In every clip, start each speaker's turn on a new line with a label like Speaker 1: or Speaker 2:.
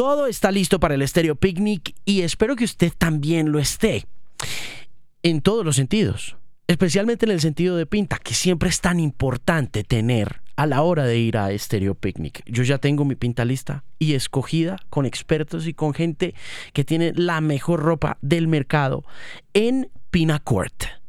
Speaker 1: Todo está listo para el Estéreo Picnic y espero que usted también lo esté. En todos los sentidos. Especialmente en el sentido de pinta, que siempre es tan importante tener a la hora de ir a Estéreo Picnic. Yo ya tengo mi pinta lista y escogida con expertos y con gente que tiene la mejor ropa del mercado en Pinacourt.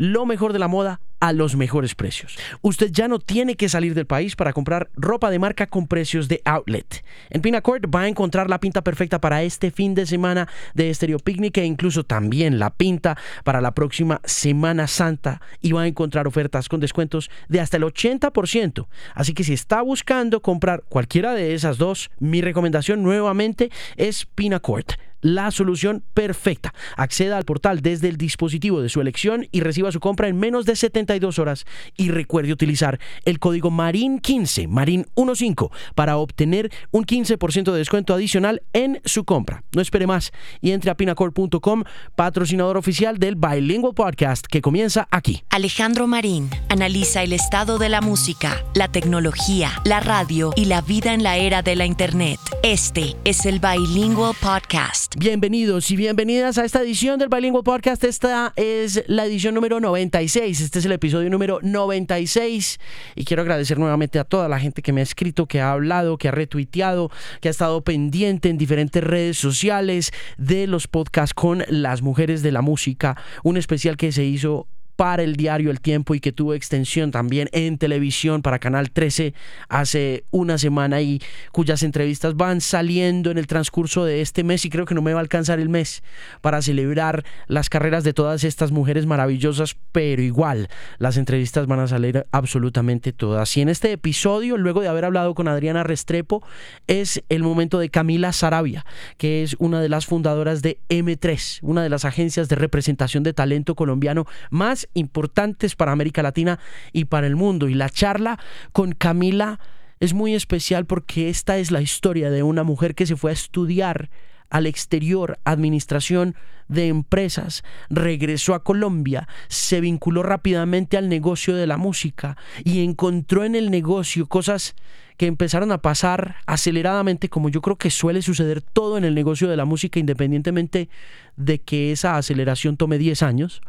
Speaker 1: Lo mejor de la moda a los mejores precios. Usted ya no tiene que salir del país para comprar ropa de marca con precios de outlet. En Pinacourt va a encontrar la pinta perfecta para este fin de semana de Stereo Picnic e incluso también la pinta para la próxima Semana Santa y va a encontrar ofertas con descuentos de hasta el 80%. Así que si está buscando comprar cualquiera de esas dos, mi recomendación nuevamente es Pinacourt la solución perfecta. Acceda al portal desde el dispositivo de su elección y reciba su compra en menos de 72 horas. Y recuerde utilizar el código MARIN15, MARIN15, para obtener un 15% de descuento adicional en su compra. No espere más y entre a pinacore.com, patrocinador oficial del Bilingual Podcast que comienza aquí.
Speaker 2: Alejandro Marín analiza el estado de la música, la tecnología, la radio y la vida en la era de la Internet. Este es el Bilingual Podcast.
Speaker 1: Bienvenidos y bienvenidas a esta edición del Bilingual Podcast. Esta es la edición número 96. Este es el episodio número 96. Y quiero agradecer nuevamente a toda la gente que me ha escrito, que ha hablado, que ha retuiteado, que ha estado pendiente en diferentes redes sociales de los podcasts con las mujeres de la música. Un especial que se hizo para el diario El Tiempo y que tuvo extensión también en televisión para Canal 13 hace una semana y cuyas entrevistas van saliendo en el transcurso de este mes y creo que no me va a alcanzar el mes para celebrar las carreras de todas estas mujeres maravillosas, pero igual las entrevistas van a salir absolutamente todas. Y en este episodio, luego de haber hablado con Adriana Restrepo, es el momento de Camila Sarabia, que es una de las fundadoras de M3, una de las agencias de representación de talento colombiano más importantes para América Latina y para el mundo. Y la charla con Camila es muy especial porque esta es la historia de una mujer que se fue a estudiar al exterior, administración de empresas, regresó a Colombia, se vinculó rápidamente al negocio de la música y encontró en el negocio cosas que empezaron a pasar aceleradamente, como yo creo que suele suceder todo en el negocio de la música, independientemente de que esa aceleración tome 10 años,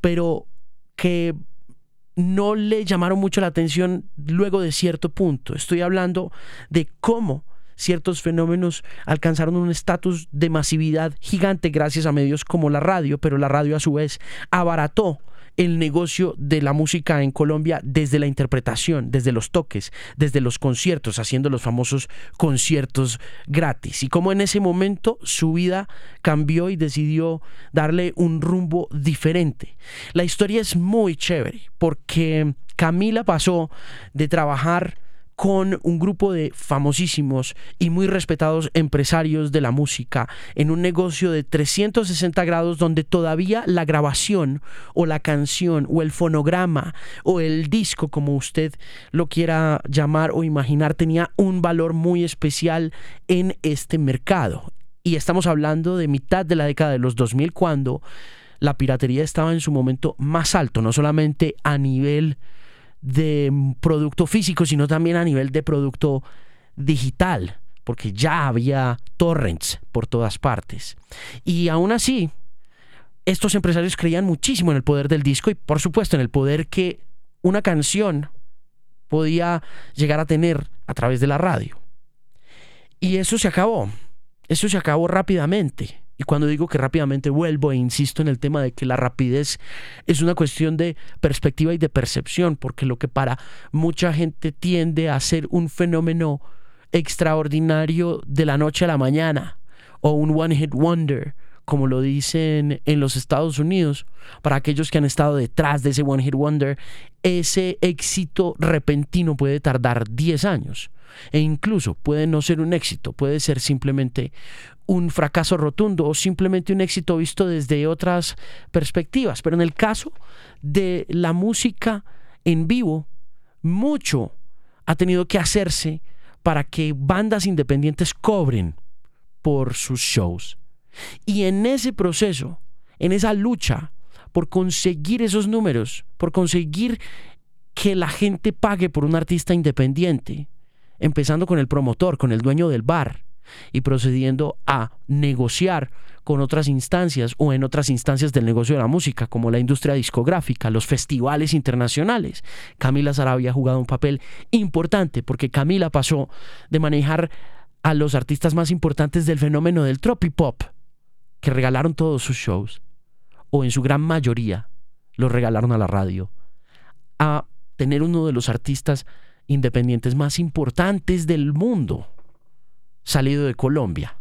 Speaker 1: pero que no le llamaron mucho la atención luego de cierto punto. Estoy hablando de cómo ciertos fenómenos alcanzaron un estatus de masividad gigante gracias a medios como la radio, pero la radio a su vez abarató el negocio de la música en Colombia desde la interpretación, desde los toques, desde los conciertos, haciendo los famosos conciertos gratis. Y como en ese momento su vida cambió y decidió darle un rumbo diferente. La historia es muy chévere porque Camila pasó de trabajar con un grupo de famosísimos y muy respetados empresarios de la música en un negocio de 360 grados donde todavía la grabación o la canción o el fonograma o el disco como usted lo quiera llamar o imaginar tenía un valor muy especial en este mercado. Y estamos hablando de mitad de la década de los 2000 cuando la piratería estaba en su momento más alto, no solamente a nivel de producto físico, sino también a nivel de producto digital, porque ya había torrents por todas partes. Y aún así, estos empresarios creían muchísimo en el poder del disco y por supuesto en el poder que una canción podía llegar a tener a través de la radio. Y eso se acabó. Eso se acabó rápidamente. Y cuando digo que rápidamente vuelvo e insisto en el tema de que la rapidez es una cuestión de perspectiva y de percepción, porque lo que para mucha gente tiende a ser un fenómeno extraordinario de la noche a la mañana o un one hit wonder, como lo dicen en los Estados Unidos, para aquellos que han estado detrás de ese one hit wonder, ese éxito repentino puede tardar 10 años e incluso puede no ser un éxito, puede ser simplemente un fracaso rotundo o simplemente un éxito visto desde otras perspectivas. Pero en el caso de la música en vivo, mucho ha tenido que hacerse para que bandas independientes cobren por sus shows. Y en ese proceso, en esa lucha por conseguir esos números, por conseguir que la gente pague por un artista independiente, empezando con el promotor, con el dueño del bar, y procediendo a negociar con otras instancias o en otras instancias del negocio de la música, como la industria discográfica, los festivales internacionales. Camila Sarabia ha jugado un papel importante porque Camila pasó de manejar a los artistas más importantes del fenómeno del tropipop, que regalaron todos sus shows, o en su gran mayoría los regalaron a la radio, a tener uno de los artistas independientes más importantes del mundo, salido de Colombia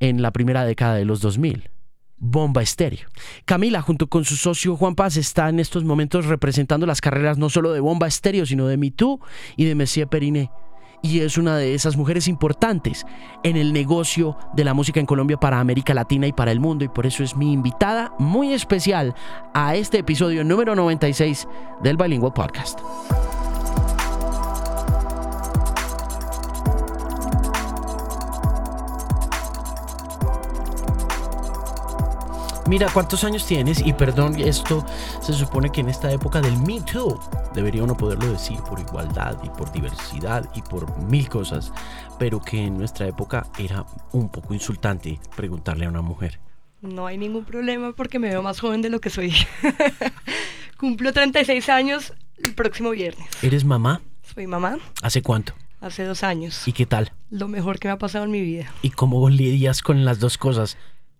Speaker 1: en la primera década de los 2000. Bomba Estéreo. Camila, junto con su socio Juan Paz, está en estos momentos representando las carreras no solo de Bomba Estéreo, sino de Me Too y de Messier Periné. Y es una de esas mujeres importantes en el negocio de la música en Colombia para América Latina y para el mundo. Y por eso es mi invitada muy especial a este episodio número 96 del Bilingual Podcast. Mira, ¿cuántos años tienes? Y perdón, esto se supone que en esta época del Me Too debería uno poderlo decir por igualdad y por diversidad y por mil cosas, pero que en nuestra época era un poco insultante preguntarle a una mujer.
Speaker 3: No hay ningún problema porque me veo más joven de lo que soy. Cumplo 36 años el próximo viernes.
Speaker 1: ¿Eres mamá?
Speaker 3: Soy mamá.
Speaker 1: ¿Hace cuánto?
Speaker 3: Hace dos años.
Speaker 1: ¿Y qué tal?
Speaker 3: Lo mejor que me ha pasado en mi vida.
Speaker 1: ¿Y cómo lidias con las dos cosas?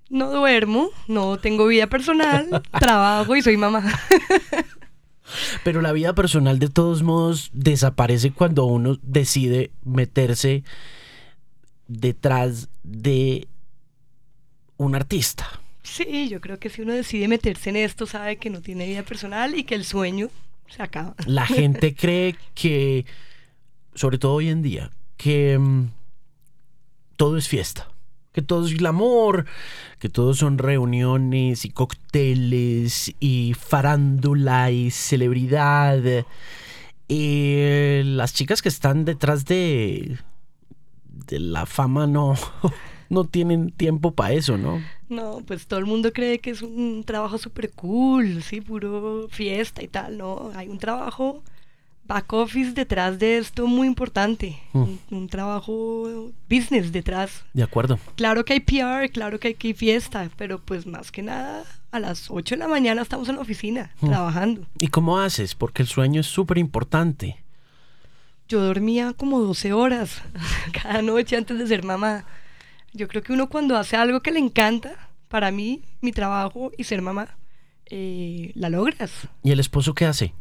Speaker 3: No duermo, no tengo vida personal, trabajo y soy mamá.
Speaker 1: Pero la vida personal de todos modos desaparece cuando uno decide meterse detrás de un artista.
Speaker 3: Sí, yo creo que si uno decide meterse en esto, sabe que no tiene vida personal y que el sueño se acaba.
Speaker 1: La gente cree que, sobre todo hoy en día, que mm, todo es fiesta que todo es glamour, que todo son reuniones y cócteles y farándula y celebridad. Y las chicas que están detrás de, de la fama no, no tienen tiempo para eso, ¿no?
Speaker 3: No, pues todo el mundo cree que es un trabajo súper cool, sí, puro fiesta y tal, ¿no? Hay un trabajo back office detrás de esto muy importante,
Speaker 1: Mm.
Speaker 3: un, un trabajo business detrás.
Speaker 1: De acuerdo.
Speaker 3: Claro que hay PR, claro que hay que fiesta, pero pues más que nada a las 8 de la mañana estamos en la oficina
Speaker 1: Mm.
Speaker 3: trabajando.
Speaker 1: ¿Y cómo haces? Porque el sueño es súper importante.
Speaker 3: Yo dormía como 12 horas cada noche antes de ser mamá. Yo creo que uno cuando hace algo que le encanta, para mí, mi trabajo y ser mamá, eh, la logras.
Speaker 1: ¿Y el esposo qué hace?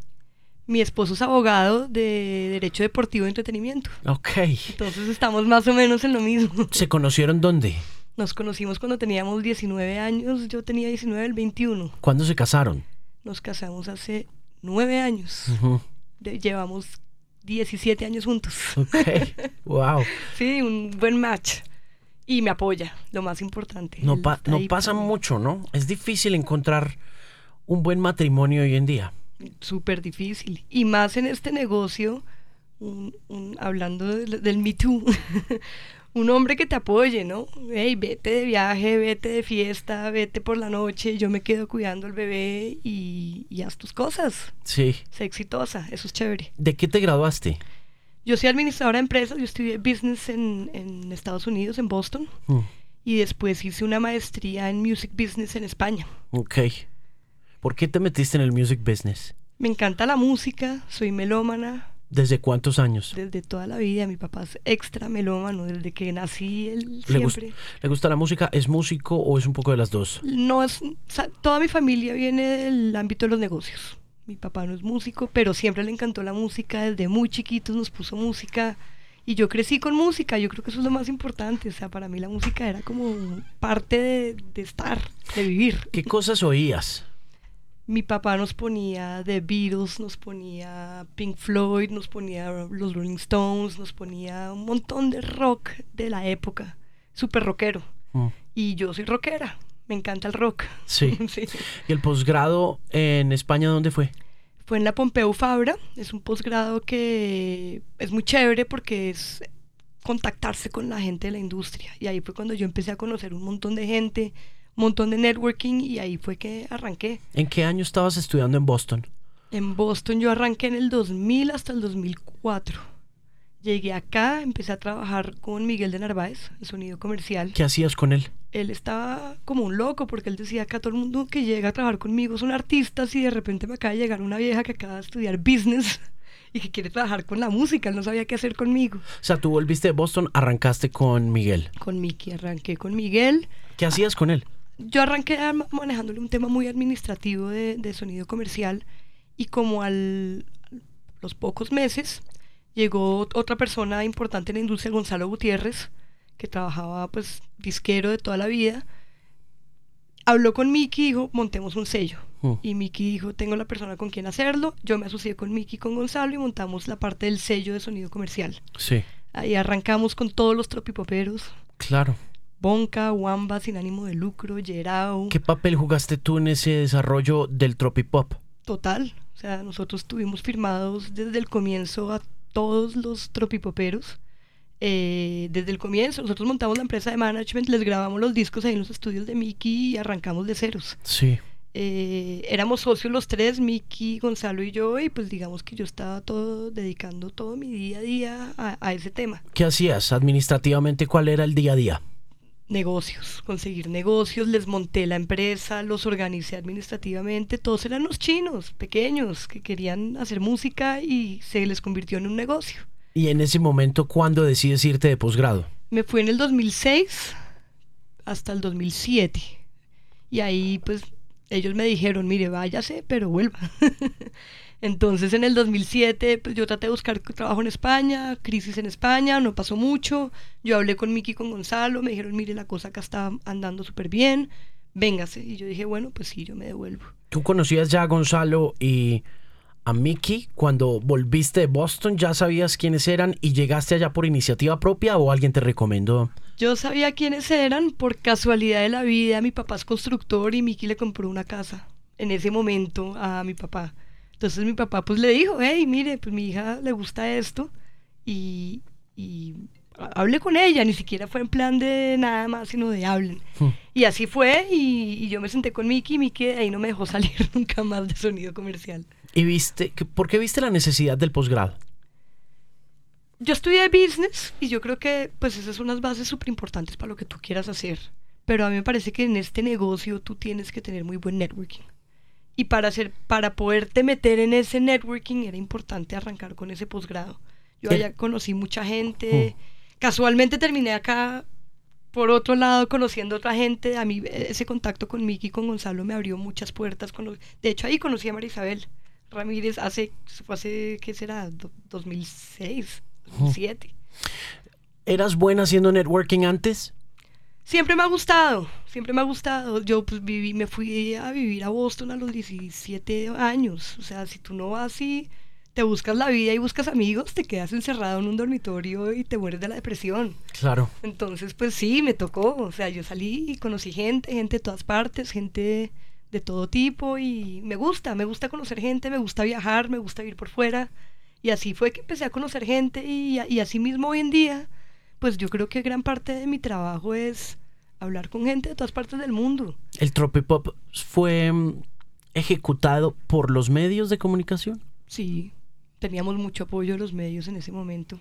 Speaker 3: Mi esposo es abogado de Derecho Deportivo y Entretenimiento.
Speaker 1: Ok.
Speaker 3: Entonces estamos más o menos en lo mismo.
Speaker 1: ¿Se conocieron dónde?
Speaker 3: Nos conocimos cuando teníamos 19 años, yo tenía 19, el 21.
Speaker 1: ¿Cuándo se casaron?
Speaker 3: Nos casamos hace 9 años. De- llevamos 17 años juntos.
Speaker 1: Ok. wow.
Speaker 3: Sí, un buen match. Y me apoya, lo más importante.
Speaker 1: No, pa- no pasa
Speaker 3: para
Speaker 1: mucho, ¿no? Es difícil encontrar un buen matrimonio hoy en día.
Speaker 3: Súper difícil. Y más en este negocio, un- un- hablando del, del Me Too, un hombre que te apoye, ¿no? Hey, vete de viaje, vete de fiesta, vete por la noche, yo me quedo cuidando al bebé y, y haz tus cosas.
Speaker 1: Sí.
Speaker 3: Sé exitosa, eso es chévere.
Speaker 1: ¿De qué te graduaste?
Speaker 3: Yo soy administradora de empresas, yo estudié business en, en Estados Unidos, en Boston,
Speaker 1: Mm,
Speaker 3: y después hice una maestría en music business en España.
Speaker 1: Ok. ¿Por qué te metiste en el music business?
Speaker 3: Me encanta la música, soy melómana
Speaker 1: ¿Desde cuántos años?
Speaker 3: desde toda la vida. Mi papá es extra melómano, desde que nací él
Speaker 1: ¿Le, gus-
Speaker 3: siempre.
Speaker 1: ¿Le gusta la música? ¿Es músico o es un poco de las dos?
Speaker 3: No es, toda mi familia viene del ámbito de los negocios. Mi papá no es músico, pero siempre le encantó la música. Desde muy chiquitos nos puso música. Y yo crecí con música, yo creo que eso es lo más importante. O sea, para mí la música era como parte de, de estar, de vivir.
Speaker 1: ¿Qué cosas oías?
Speaker 3: Mi papá nos ponía The Beatles, nos ponía Pink Floyd, nos ponía los Rolling Stones, nos ponía un montón de rock de la época. Súper rockero.
Speaker 1: Mm,
Speaker 3: Y yo soy rockera. Me encanta el rock.
Speaker 1: Sí.
Speaker 3: Sí.
Speaker 1: ¿Y el posgrado en España dónde fue?
Speaker 3: Fue en la Pompeu Fabra. Es un posgrado que es muy chévere porque es contactarse con la gente de la industria. Y ahí fue cuando yo empecé a conocer un montón de gente, montón de networking y ahí fue que arranqué.
Speaker 1: ¿En qué año estabas estudiando en Boston?
Speaker 3: En Boston yo arranqué en el 2000 hasta el 2004. Llegué acá, empecé a trabajar con Miguel de Narváez, el sonido comercial.
Speaker 1: ¿Qué hacías con él?
Speaker 3: Él estaba como un loco porque él decía que a todo el mundo que llega a trabajar conmigo son artistas y de repente me acaba de llegar una vieja que acaba de estudiar business y que quiere trabajar con la música, él no sabía qué hacer conmigo.
Speaker 1: O sea, tú volviste de Boston, arrancaste con Miguel.
Speaker 3: Con Mickey, arranqué con Miguel.
Speaker 1: ¿Qué hacías con él?
Speaker 3: Yo arranqué manejándole un tema muy administrativo de, de sonido comercial y como al los pocos meses llegó otra persona importante en la industria, Gonzalo Gutiérrez, que trabajaba pues disquero de toda la vida. Habló con Miki y dijo, montemos un sello. Mm. Y Miki dijo, tengo la persona con quien hacerlo. Yo me asocié con Miki y con Gonzalo y montamos la parte del sello de sonido comercial.
Speaker 1: Sí.
Speaker 3: Ahí arrancamos con todos los tropipoperos.
Speaker 1: Claro.
Speaker 3: Bonca, Wamba, sin ánimo de lucro, Yerao.
Speaker 1: ¿Qué papel jugaste tú en ese desarrollo del tropipop?
Speaker 3: Total. O sea, nosotros estuvimos firmados desde el comienzo a todos los tropipoperos. Eh, desde el comienzo, nosotros montamos la empresa de management, les grabamos los discos ahí en los estudios de Mickey y arrancamos de ceros.
Speaker 1: Sí.
Speaker 3: Eh, éramos socios los tres, Mickey, Gonzalo y yo, y pues digamos que yo estaba todo dedicando todo mi día a día a, a ese tema.
Speaker 1: ¿Qué hacías administrativamente? ¿Cuál era el día a día?
Speaker 3: Negocios, conseguir negocios, les monté la empresa, los organicé administrativamente, todos eran los chinos, pequeños, que querían hacer música y se les convirtió en un negocio.
Speaker 1: ¿Y en ese momento cuándo decides irte de posgrado?
Speaker 3: Me fui en el 2006 hasta el 2007 y ahí pues ellos me dijeron, mire, váyase, pero vuelva. Entonces en el 2007 pues yo traté de buscar trabajo en España, crisis en España, no pasó mucho. Yo hablé con Miki y con Gonzalo, me dijeron, mire, la cosa acá está andando súper bien, véngase. Y yo dije, bueno, pues sí, yo me devuelvo.
Speaker 1: ¿Tú conocías ya a Gonzalo y a Miki cuando volviste de Boston? ¿Ya sabías quiénes eran y llegaste allá por iniciativa propia o alguien te recomendó?
Speaker 3: Yo sabía quiénes eran por casualidad de la vida. Mi papá es constructor y Miki le compró una casa en ese momento a mi papá. Entonces mi papá pues le dijo, hey, mire, pues mi hija le gusta esto y, y hable con ella, ni siquiera fue en plan de nada más, sino de hablen. Hmm. Y así fue y, yo me senté con Miki y Miki ahí no me dejó salir nunca más de sonido comercial.
Speaker 1: ¿Y viste, por qué viste la necesidad del posgrado?
Speaker 3: Yo estudié business y yo creo que pues esas son unas bases súper importantes para lo que tú quieras hacer. Pero a mí me parece que en este negocio tú tienes que tener muy buen networking. Y para, hacer, para poderte meter en ese networking era importante arrancar con ese posgrado. Yo allá conocí mucha gente. Oh. Casualmente terminé acá, por otro lado, conociendo a otra gente. A mí ese contacto con Miki y con Gonzalo me abrió muchas puertas. De hecho, ahí conocí a María Isabel Ramírez hace, fue hace ¿qué será? 2006, 2007.
Speaker 1: ¿Eras buena haciendo networking antes?
Speaker 3: Siempre me ha gustado, siempre me ha gustado. Yo pues viví, me fui a vivir a Boston a los 17 años. O sea, si tú no vas y te buscas la vida y buscas amigos, te quedas encerrado en un dormitorio y te mueres de la depresión.
Speaker 1: Claro.
Speaker 3: Entonces, pues sí, me tocó. O sea, yo salí y conocí gente, gente de todas partes, gente de todo tipo y me gusta, me gusta conocer gente, me gusta viajar, me gusta ir por fuera. Y así fue que empecé a conocer gente y, y así mismo hoy en día pues yo creo que gran parte de mi trabajo es hablar con gente de todas partes del mundo.
Speaker 1: ¿El Tropipop fue mm, ejecutado por los medios de comunicación?
Speaker 3: Sí, teníamos mucho apoyo de los medios en ese momento.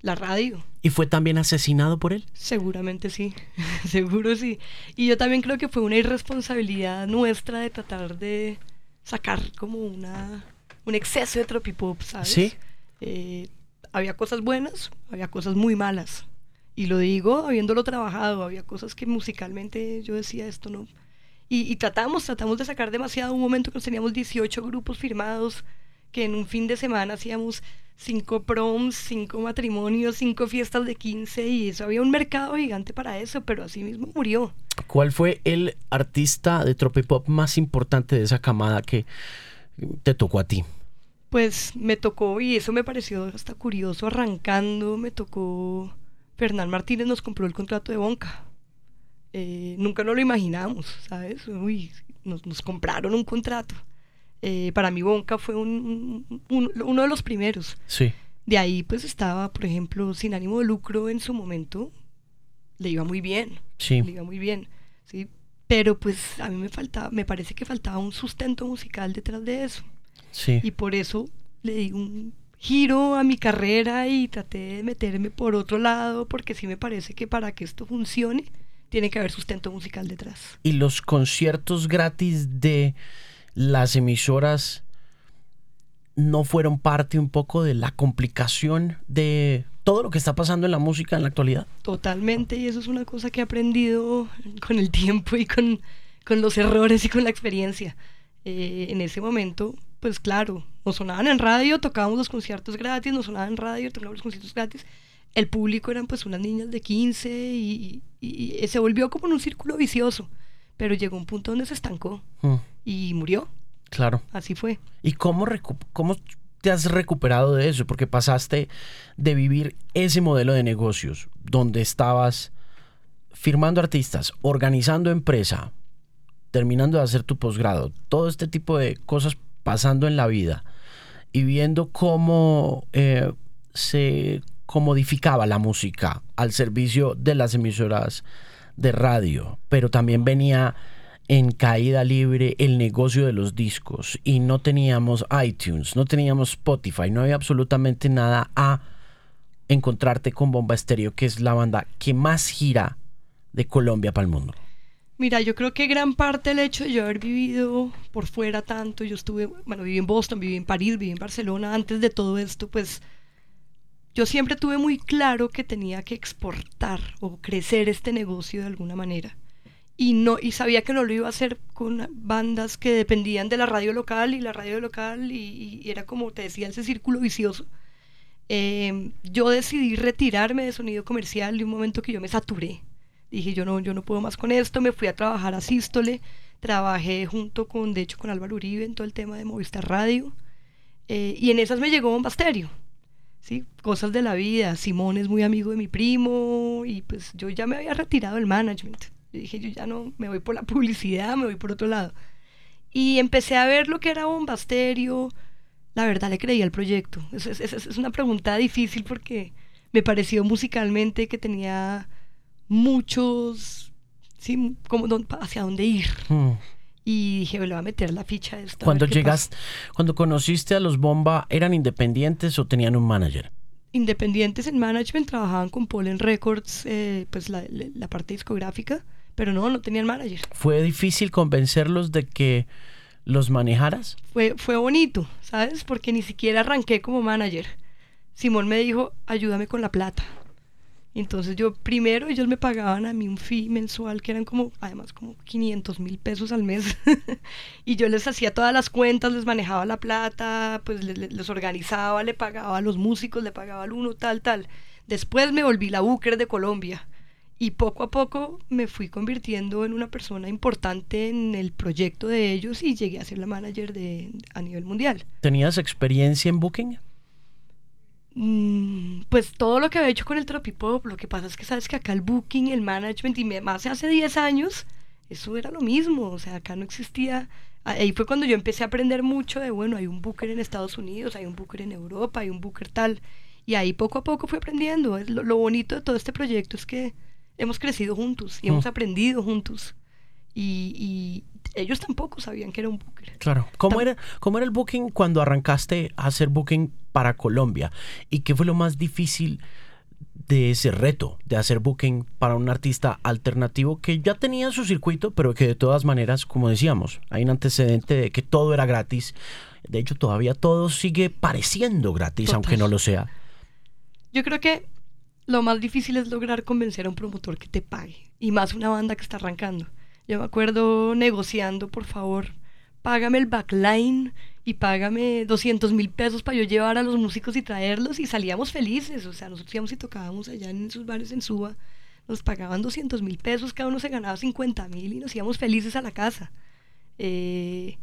Speaker 3: La radio.
Speaker 1: ¿Y fue también asesinado por él?
Speaker 3: Seguramente sí, seguro sí. Y yo también creo que fue una irresponsabilidad nuestra de tratar de sacar como una un exceso de tropipop, ¿sabes?
Speaker 1: Sí.
Speaker 3: Eh, había cosas buenas, había cosas muy malas. Y lo digo habiéndolo trabajado, había cosas que musicalmente yo decía esto no. Y, tratamos, tratamos de sacar demasiado. Un momento que teníamos 18 grupos firmados, que en un fin de semana hacíamos cinco proms, cinco matrimonios, cinco fiestas de 15 y eso había un mercado gigante para eso, pero así mismo murió.
Speaker 1: ¿Cuál fue el artista de tropipop más importante de esa camada que te tocó a ti?
Speaker 3: Pues me tocó, y eso me pareció hasta curioso, arrancando, me tocó Fernán Martínez nos compró el contrato de Bonca. Eh, nunca no lo imaginamos, ¿sabes? Uy, nos, compraron un contrato. Eh, para mí Bonca fue uno de los primeros.
Speaker 1: Sí.
Speaker 3: De ahí pues estaba, por ejemplo, sin ánimo de lucro en su momento. Le iba muy bien.
Speaker 1: Sí.
Speaker 3: Le iba muy bien. Sí. Pero pues a mí me faltaba, me parece que faltaba un sustento musical detrás de eso.
Speaker 1: Sí.
Speaker 3: Y por eso le di un giro a mi carrera y traté de meterme por otro lado porque sí me parece que para que esto funcione tiene que haber sustento musical detrás.
Speaker 1: Y los conciertos gratis de las emisoras no fueron parte un poco de la complicación de todo lo que está pasando en la música en la actualidad.
Speaker 3: Totalmente, y eso es una cosa que he aprendido con el tiempo y con, con los errores y con la experiencia. Eh, en ese momento, pues claro, nos sonaban en radio, tocábamos los conciertos gratis, nos sonaban en radio, tocábamos los conciertos gratis. El público eran pues unas niñas de 15 y, y, se volvió como en un círculo vicioso, pero llegó un punto donde se estancó mm. y murió.
Speaker 1: Claro.
Speaker 3: Así fue.
Speaker 1: ¿Y cómo, cómo te has recuperado de eso? Porque pasaste de vivir ese modelo de negocios donde estabas firmando artistas, organizando empresa, terminando de hacer tu posgrado, todo este tipo de cosas pasando en la vida y viendo cómo eh, se comodificaba la música al servicio de las emisoras de radio, pero también venía en caída libre el negocio de los discos y no teníamos iTunes, no teníamos Spotify, no había absolutamente nada a encontrarte con Bomba Estéreo, que es la banda que más gira de Colombia para el mundo?
Speaker 3: Mira, yo creo que gran parte del hecho de yo haber vivido por fuera tanto, yo estuve, bueno, viví en Boston, viví en París, viví en Barcelona, antes de todo esto, pues yo siempre tuve muy claro que tenía que exportar o crecer este negocio de alguna manera. Y no y sabía que no lo iba a hacer con bandas que dependían de la radio local y la radio local y, era como te decía ese círculo vicioso. Em, yo decidí retirarme de sonido comercial de un momento que yo me saturé dije yo no yo no puedo más con esto me fui a trabajar a Sístole trabajé junto con de hecho con Álvaro Uribe en todo el tema de Movistar Radio eh, y en esas me llegó Bombasterio ¿sí? cosas de la vida Simón es muy amigo de mi primo y pues yo ya me había retirado del management yo dije, yo ya no me voy por la publicidad, me voy por otro lado. Y empecé a ver lo que era Bombasterio. La verdad le creí al proyecto. Es, es, una pregunta difícil porque me pareció musicalmente que tenía muchos, sí, como hacia dónde ir. Hmm. Y dije, me le voy a meter la ficha de.
Speaker 1: Cuando llegaste, cuando conociste a los Bomba, ¿eran independientes o tenían un manager?
Speaker 3: Independientes en management, trabajaban con Pollen Records, eh, pues la, la parte discográfica pero no, no tenían manager.
Speaker 1: ¿Fue difícil convencerlos de que los manejaras?
Speaker 3: Fue, fue bonito, ¿sabes? Porque ni siquiera arranqué como manager. Simón me dijo, ayúdame con la plata. Entonces yo primero ellos me pagaban a mí un fee mensual que eran como, además como 500 mil pesos al mes. y yo les hacía todas las cuentas, les manejaba la plata, pues les, organizaba, le pagaba a los músicos, le pagaba al uno, tal, tal. Después me volví la Booker de Colombia y poco a poco me fui convirtiendo en una persona importante en el proyecto de ellos y llegué a ser la manager de, a nivel mundial.
Speaker 1: ¿Tenías experiencia en Booking?
Speaker 3: Mm, pues todo lo que había hecho con el Tropipop, lo que pasa es que sabes que acá el Booking, el management, y más hace 10 años, eso era lo mismo, o sea, acá no existía... Ahí fue cuando yo empecé a aprender mucho de, bueno, hay un booker en Estados Unidos, hay un booker en Europa, hay un booker tal. Y ahí poco a poco fui aprendiendo. Lo, lo bonito de todo este proyecto es que hemos crecido juntos y hemos mm. aprendido juntos. Y, ellos tampoco sabían que era un booker.
Speaker 1: Claro. ¿Cómo era, ¿Cómo era el booking cuando arrancaste a hacer booking para Colombia? ¿Y qué fue lo más difícil de ese reto de hacer booking para un artista alternativo que ya tenía su circuito, pero que de todas maneras, como decíamos, hay un antecedente de que todo era gratis. De hecho, todavía todo sigue pareciendo gratis, aunque no lo sea.
Speaker 3: Yo creo que lo más difícil es lograr convencer a un promotor que te pague. Y más una banda que está arrancando. Yo me acuerdo negociando, por favor, págame el backline y págame 200 mil pesos para yo llevar a los músicos y traerlos. Y salíamos felices. O sea, nosotros íbamos y tocábamos allá en esos bares en Suba. Nos pagaban 200 mil pesos, cada uno se ganaba 50 mil y nos íbamos felices a la casa. Eh,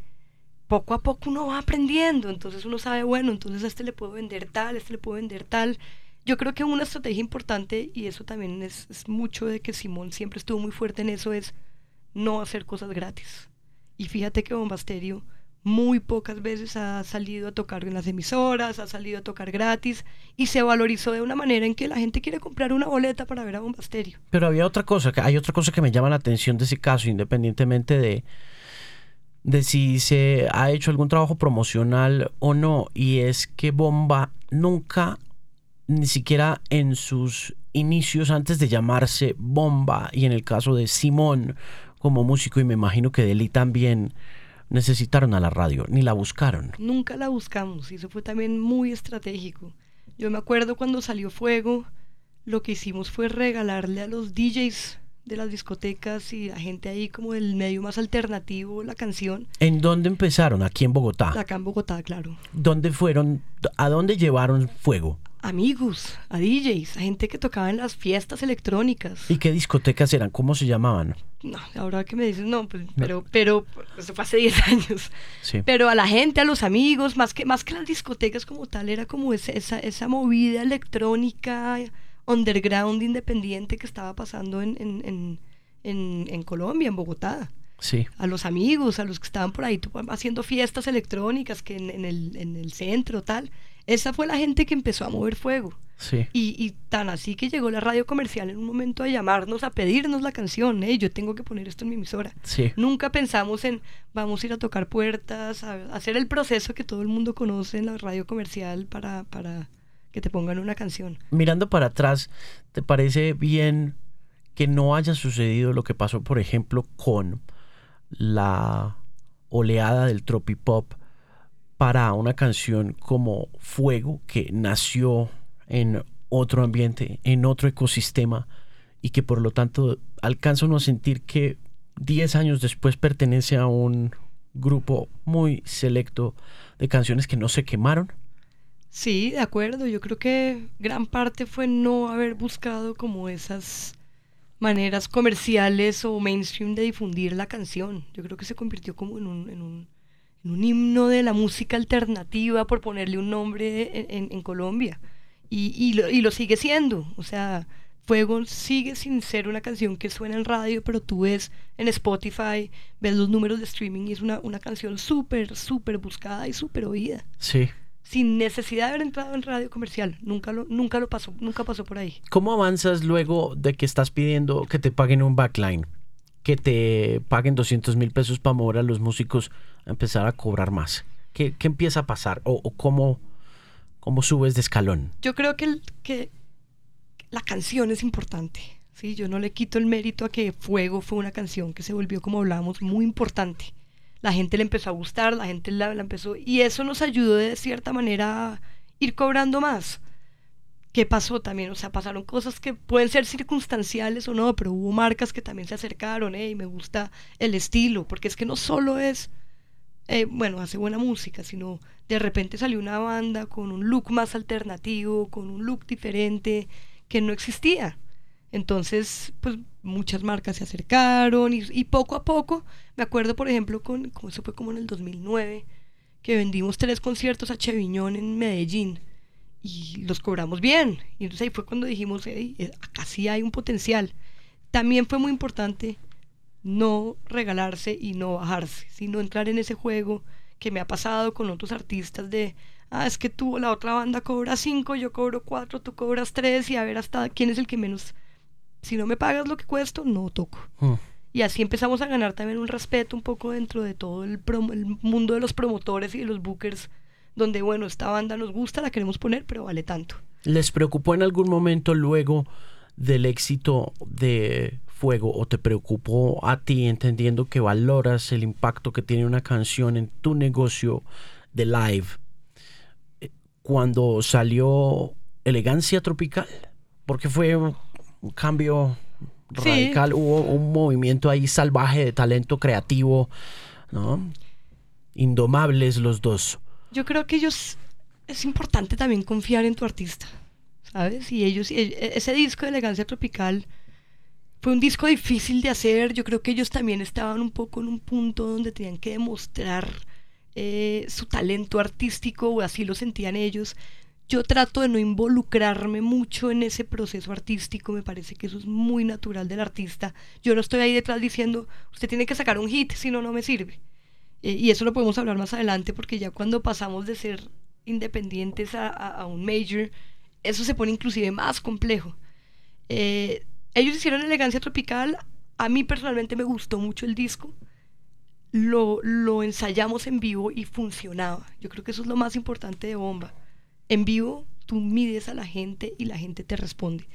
Speaker 3: poco a poco uno va aprendiendo, entonces uno sabe, bueno, entonces a este le puedo vender tal, a este le puedo vender tal, yo creo que una estrategia importante, y eso también es, mucho de que Simón siempre estuvo muy fuerte en eso, es no hacer cosas gratis. Y fíjate que Bombasterio muy pocas veces ha salido a tocar en las emisoras, ha salido a tocar gratis y se valorizó de una manera en que la gente quiere comprar una boleta para ver a Bombasterio.
Speaker 1: Pero había otra cosa, hay otra cosa que me llama la atención de ese caso, independientemente de de si se ha hecho algún trabajo promocional o no. Y es que Bomba nunca, ni siquiera en sus inicios antes de llamarse Bomba, y en el caso de Simón como músico, y me imagino que Deli también, necesitaron a la radio, ni la buscaron.
Speaker 3: Nunca la buscamos, y eso fue también muy estratégico. Yo me acuerdo cuando salió Fuego, lo que hicimos fue regalarle a los DJs de las discotecas y la gente ahí como del medio más alternativo la canción.
Speaker 1: ¿En dónde empezaron? Aquí en Bogotá.
Speaker 3: Acá en Bogotá, claro.
Speaker 1: ¿Dónde fueron? ¿A dónde llevaron fuego?
Speaker 3: Amigos, a DJs, a gente que tocaba en las fiestas electrónicas.
Speaker 1: ¿Y qué discotecas eran? ¿Cómo se llamaban?
Speaker 3: No, ahora que me dices, no, pues, pero, pero, eso fue hace 10 años.
Speaker 1: Sí.
Speaker 3: Pero a la gente, a los amigos, más que, más que las discotecas como tal, era como esa, esa, esa movida electrónica underground independiente que estaba pasando en, en, en, en, en Colombia, en Bogotá.
Speaker 1: Sí.
Speaker 3: A los amigos, a los que estaban por ahí haciendo fiestas electrónicas que en, el, en el centro, tal. Esa fue la gente que empezó a mover fuego.
Speaker 1: Sí.
Speaker 3: Y, y, tan así que llegó la radio comercial en un momento a llamarnos, a pedirnos la canción, ¿eh? yo tengo que poner esto en mi emisora.
Speaker 1: Sí.
Speaker 3: Nunca pensamos en vamos a ir a tocar puertas, a, hacer el proceso que todo el mundo conoce en la radio comercial para, para que te pongan una canción.
Speaker 1: Mirando para atrás, ¿te parece bien que no haya sucedido lo que pasó, por ejemplo, con la oleada del tropipop para una canción como Fuego, que nació en otro ambiente, en otro ecosistema, y que por lo tanto alcanza uno a sentir que 10 años después pertenece a un grupo muy selecto de canciones que no se quemaron?
Speaker 3: Sí, de acuerdo. Yo creo que gran parte fue no haber buscado como esas maneras comerciales o mainstream de difundir la canción. Yo creo que se convirtió como en un, en un, en un himno de la música alternativa, por ponerle un nombre en, en, Colombia. Y, y, lo, y lo sigue siendo. O sea, Fuego sigue sin ser una canción que suena en radio, pero tú ves en Spotify, ves los números de streaming y es una, una canción súper, súper buscada y súper oída.
Speaker 1: Sí
Speaker 3: sin necesidad de haber entrado en radio comercial. Nunca lo, nunca lo pasó, nunca pasó por ahí.
Speaker 1: ¿Cómo avanzas luego de que estás pidiendo que te paguen un backline? Que te paguen 200 mil pesos para mover a los músicos a empezar a cobrar más. ¿Qué, qué empieza a pasar? ¿O, cómo, cómo, subes de escalón?
Speaker 3: Yo creo que, que la canción es importante. ¿sí? Yo no le quito el mérito a que Fuego fue una canción que se volvió, como hablábamos, muy importante la gente le empezó a gustar, la gente la, la, empezó, y eso nos ayudó de cierta manera a ir cobrando más. ¿Qué pasó también? O sea, pasaron cosas que pueden ser circunstanciales o no, pero hubo marcas que también se acercaron, ¿eh? y me gusta el estilo, porque es que no solo es, eh, bueno, hace buena música, sino de repente salió una banda con un look más alternativo, con un look diferente, que no existía. Entonces, pues muchas marcas se acercaron y, y, poco a poco, me acuerdo por ejemplo, con, como eso fue como en el 2009, que vendimos tres conciertos a Cheviñón en Medellín y los cobramos bien. Y entonces ahí fue cuando dijimos, hey, acá sí hay un potencial. También fue muy importante no regalarse y no bajarse, sino entrar en ese juego que me ha pasado con otros artistas de, ah, es que tú, la otra banda cobra cinco, yo cobro cuatro, tú cobras tres y a ver hasta quién es el que menos si no me pagas lo que cuesto, no toco.
Speaker 1: Mm.
Speaker 3: Y así empezamos a ganar también un respeto un poco dentro de todo el, el, mundo de los promotores y de los bookers, donde, bueno, esta banda nos gusta, la queremos poner, pero vale tanto.
Speaker 1: ¿Les preocupó en algún momento luego del éxito de Fuego o te preocupó a ti entendiendo que valoras el impacto que tiene una canción en tu negocio de live eh, cuando salió Elegancia Tropical? Porque fue un cambio radical,
Speaker 3: sí.
Speaker 1: hubo un movimiento ahí salvaje de talento creativo, ¿no? Indomables los dos.
Speaker 3: Yo creo que ellos es importante también confiar en tu artista, ¿sabes? Y ellos, e, ese disco de Elegancia Tropical fue un disco difícil de hacer. Yo creo que ellos también estaban un poco en un punto donde tenían que demostrar eh, su talento artístico, o así lo sentían ellos yo trato de no involucrarme mucho en ese proceso artístico, me parece que eso es muy natural del artista. Yo no estoy ahí detrás diciendo, usted tiene que sacar un hit, si no, no me sirve. Eh, y eso lo podemos hablar más adelante porque ya cuando pasamos de ser independientes a, a, un major, eso se pone inclusive más complejo. Eh, ellos hicieron Elegancia Tropical, a mí personalmente me gustó mucho el disco. lo, lo ensayamos en vivo y funcionaba. Yo creo que eso es lo más importante de Bomba. En vivo tú mides a la gente y la gente te responde.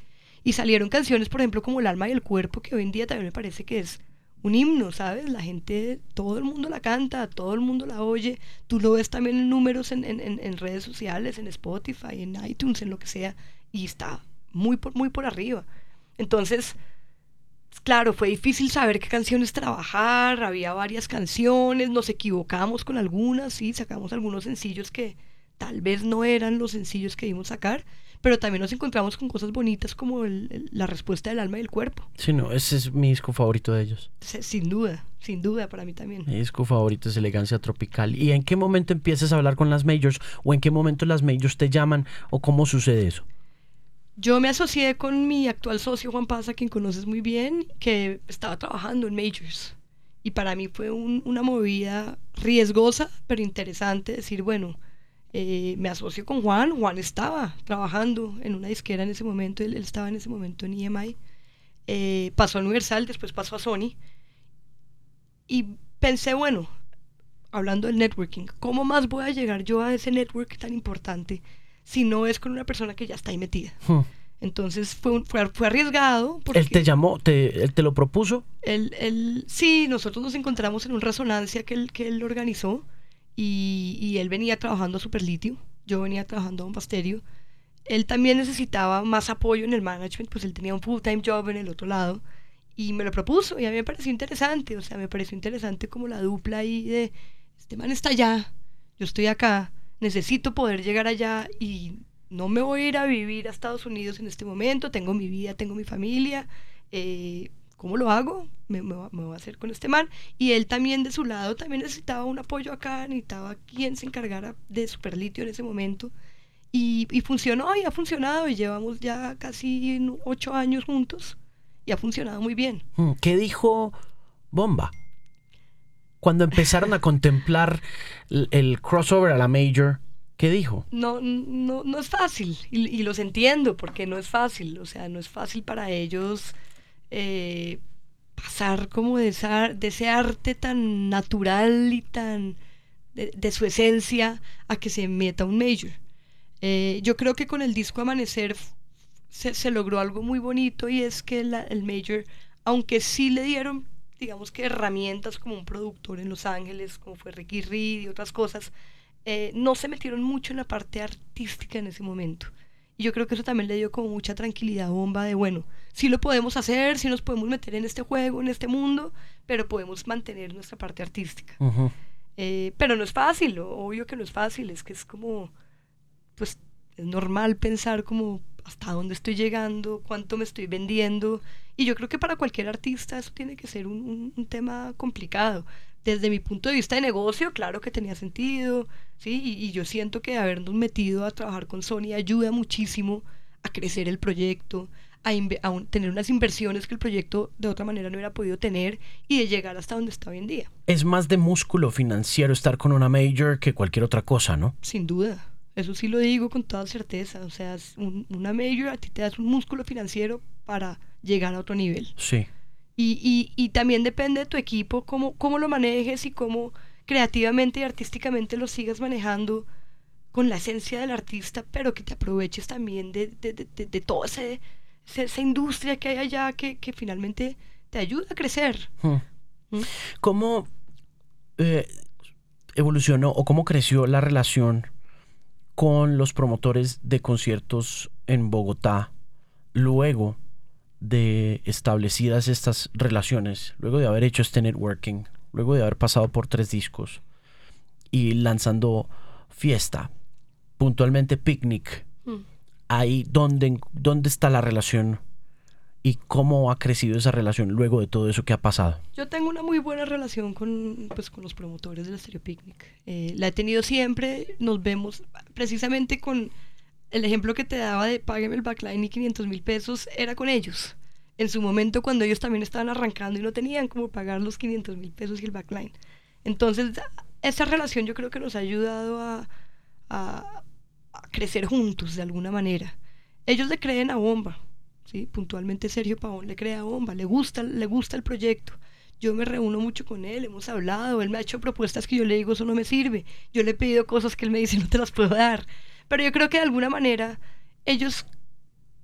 Speaker 3: Y salieron canciones, por ejemplo, como El alma y el cuerpo, que hoy en día también me parece que es un himno, ¿sabes? La gente, todo el mundo la canta, todo el mundo la oye. Tú lo ves también en números en, en, en redes sociales, en Spotify, en iTunes, en lo que sea, y está muy por, muy por arriba. Entonces, claro, fue difícil saber qué canciones trabajar, había varias canciones, nos equivocamos con algunas, sí, sacamos algunos sencillos que tal vez no eran los sencillos que íbamos a sacar, pero también nos encontramos con cosas bonitas como la respuesta del alma y del cuerpo.
Speaker 1: Sí, no, ese es mi disco favorito de ellos.
Speaker 3: sin duda, sin duda, para mí también.
Speaker 1: Mi disco favorito es Elegancia Tropical. ¿Y en qué momento empiezas a hablar con las majors? ¿O en qué momento las majors te llaman? ¿O cómo sucede eso?
Speaker 3: Yo me asocié con mi actual socio Juan Paz, a quien conoces muy bien, que estaba trabajando en Majors. Y para mí fue una movida riesgosa, pero interesante decir, bueno, eh, me asocio con Juan. Juan estaba trabajando en una disquera en ese momento, él, estaba en ese momento en EMI. Eh, pasó a Universal, después pasó a Sony. Y pensé, bueno, hablando del networking, ¿cómo más voy a llegar yo a ese network tan importante? si no es con una persona que ya está ahí metida. Hmm. Entonces fue, fue, fue, arriesgado.
Speaker 1: Porque ¿Él te llamó? Te, ¿Él te lo propuso?
Speaker 3: Él, él, sí, nosotros nos encontramos en una resonancia que él, que él organizó y, él venía trabajando a Superlitio, yo venía trabajando a un pasterio. Él también necesitaba más apoyo en el management, pues él tenía un full-time job en el otro lado y me lo propuso y a mí me pareció interesante, o sea, me pareció interesante como la dupla ahí de, este man está allá, yo estoy acá, necesito poder llegar allá y no me voy a ir a vivir a Estados Unidos en este momento, tengo mi vida, tengo mi familia, eh, ¿cómo lo hago? Me, me, voy a hacer con este man. Y él también de su lado también necesitaba un apoyo acá, necesitaba quien se encargara de Superlitio en ese momento. Y, y funcionó y ha funcionado y llevamos ya casi ocho años juntos y ha funcionado muy bien.
Speaker 1: Mm, ¿Qué dijo Bomba? cuando empezaron a contemplar el, crossover a la Major, ¿qué dijo?
Speaker 3: No, no, no es fácil, y, los entiendo, porque no es fácil, o sea, no es fácil para ellos eh, pasar como de, ese arte tan natural y tan de, su esencia a que se meta un Major. Eh, yo creo que con el disco Amanecer se, logró algo muy bonito y es que el Major, aunque sí le dieron digamos que herramientas como un productor en Los Ángeles, como fue Ricky Reed y otras cosas, eh, no se metieron mucho en la parte artística en ese momento. Y yo creo que eso también le dio como mucha tranquilidad bomba de, bueno, sí lo podemos hacer, sí nos podemos meter en este juego, en este mundo, pero podemos mantener nuestra parte artística. Eh, pero no es fácil, obvio que no es fácil, es que es como, pues es normal pensar como hasta dónde estoy llegando, cuánto me estoy vendiendo, y yo creo que para cualquier artista eso tiene que ser un, tema complicado. Desde mi punto de vista de negocio, claro que tenía sentido, ¿sí? Y, yo siento que habernos metido a trabajar con Sony ayuda muchísimo a crecer el proyecto, a, tener unas inversiones que el proyecto de otra manera no hubiera podido tener y de llegar hasta donde está hoy en día.
Speaker 1: Es más de músculo financiero estar con una major que cualquier otra cosa, ¿no?
Speaker 3: Sin duda. Eso sí lo digo con toda certeza. O sea, una major a ti te das un músculo financiero para llegar a otro nivel.
Speaker 1: Sí.
Speaker 3: Y, y, también depende de tu equipo, cómo, cómo lo manejes y cómo creativamente y artísticamente lo sigas manejando con la esencia del artista, pero que te aproveches también de, de, de, toda ese, esa industria que hay allá que, que finalmente te ayuda a crecer. Hmm.
Speaker 1: ¿Mm? ¿Cómo eh, evolucionó o cómo creció la relación con los promotores de conciertos en Bogotá luego de establecidas estas relaciones, luego de haber hecho este networking, luego de haber pasado por tres discos y lanzando Fiesta, puntualmente Picnic, mm. ahí donde, dónde está la relación y cómo ha crecido esa relación luego de todo eso que ha pasado.
Speaker 3: Yo tengo una muy buena relación con, pues, con los promotores del Stereo Picnic. Eh, la he tenido siempre, nos vemos precisamente con el ejemplo que te daba de págueme el backline y 500 mil pesos era con ellos. En su momento cuando ellos también estaban arrancando y no tenían como pagar los 500 mil pesos y el backline. Entonces, esa relación yo creo que nos ha ayudado a, a, crecer juntos de alguna manera. Ellos le creen a Bomba, ¿sí? puntualmente Sergio Pavón le cree a Bomba, le gusta, le gusta el proyecto. yo me reúno mucho con él, hemos hablado, él me ha hecho propuestas que yo le digo, eso no me sirve. Yo le he pedido cosas que él me dice, no te las puedo dar. Pero yo creo que de alguna manera ellos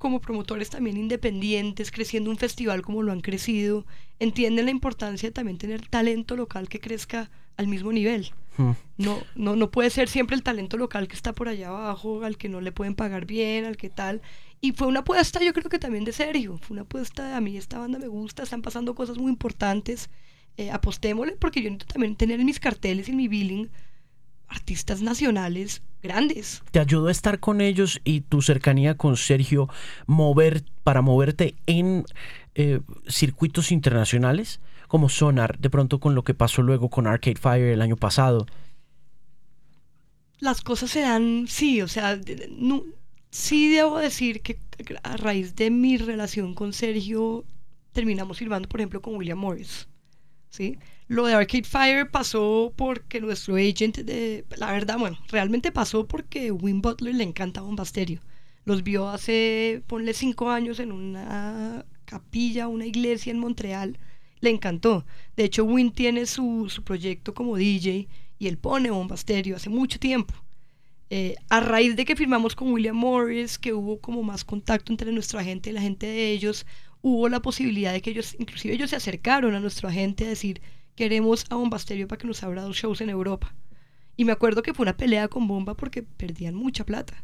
Speaker 3: como promotores también independientes, creciendo un festival como lo han crecido, entienden la importancia de también tener talento local que crezca al mismo nivel. Hmm. No, no, no puede ser siempre el talento local que está por allá abajo, al que no le pueden pagar bien, al que tal. Y fue una apuesta, yo creo que también de Sergio. Fue una apuesta de a mí esta banda me gusta, están pasando cosas muy importantes. Eh, apostémosle porque yo necesito también tener en mis carteles y mi billing artistas nacionales grandes.
Speaker 1: ¿Te ayudó a estar con ellos y tu cercanía con Sergio mover para moverte en eh, circuitos internacionales como Sonar, de pronto con lo que pasó luego con Arcade Fire el año pasado?
Speaker 3: Las cosas se dan, sí, o sea, sí debo decir que a raíz de mi relación con Sergio terminamos firmando, por ejemplo, con William Morris. ¿sí? Lo de Arcade Fire pasó porque nuestro agent, de, la verdad, bueno, realmente pasó porque Win Butler le encanta Bombasterio. Los vio hace, ponle cinco años en una capilla, una iglesia en Montreal. Le encantó. De hecho, Win tiene su, su proyecto como DJ y él pone Bombasterio hace mucho tiempo. Eh, a raíz de que firmamos con William Morris, que hubo como más contacto entre nuestra gente y la gente de ellos, hubo la posibilidad de que ellos, inclusive ellos se acercaron a nuestro agente a decir, queremos a Bombasterio para que nos abra dos shows en Europa. Y me acuerdo que fue una pelea con Bomba porque perdían mucha plata.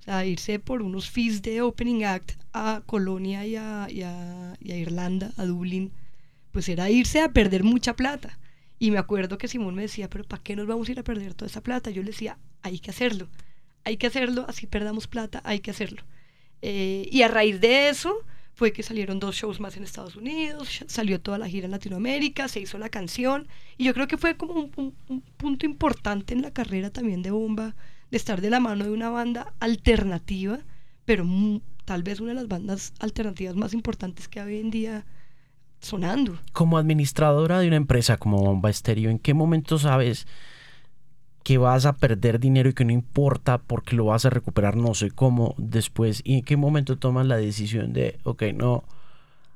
Speaker 3: O sea, irse por unos fees de Opening Act a Colonia y a, Irlanda, a Dublín, pues era irse a perder mucha plata. Y me acuerdo que Simón me decía, pero ¿para qué nos vamos a ir a perder toda esa plata? Yo le decía, hay que hacerlo. Hay que hacerlo, así perdamos plata, hay que hacerlo. Eh, y a raíz de eso, fue que salieron dos shows más en Estados Unidos, salió toda la gira en Latinoamérica, se hizo la canción y yo creo que fue como un, punto importante en la carrera también de Bomba, de estar de la mano de una banda alternativa, pero tal vez una de las bandas alternativas más importantes que hoy en día sonando.
Speaker 1: Como administradora de una empresa como Bomba Estéreo, ¿en qué momento sabes que vas a perder dinero y que no importa porque lo vas a recuperar no sé cómo después y en qué momento tomas la decisión de, ok, no,